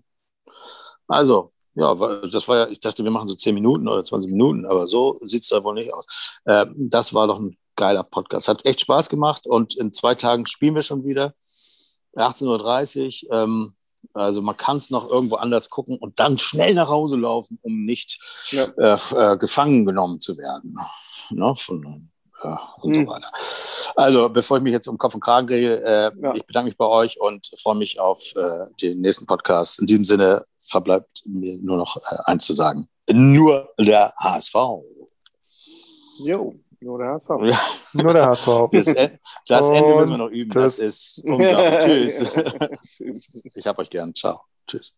Speaker 1: Also, ja, das war ja, ich dachte, wir machen so 10 Minuten oder 20 Minuten, aber so sieht es da wohl nicht aus. Äh, das war doch ein geiler Podcast. Hat echt Spaß gemacht und in zwei Tagen spielen wir schon wieder. 18.30 Uhr. Ähm, also man kann es noch irgendwo anders gucken und dann schnell nach Hause laufen, um nicht ja. äh, äh, gefangen genommen zu werden. Ne, von, und hm. so weiter. Also, bevor ich mich jetzt um Kopf und Kragen drehe, äh, ja. ich bedanke mich bei euch und freue mich auf äh, den nächsten Podcast. In diesem Sinne verbleibt mir nur noch äh, eins zu sagen. Nur der HSV.
Speaker 3: Jo, nur der HSV.
Speaker 2: Ja. Nur der HSV.
Speaker 1: Das, das Ende müssen wir noch üben. Das, das ist unglaublich. Tschüss. ich habe euch gern. Ciao. Tschüss.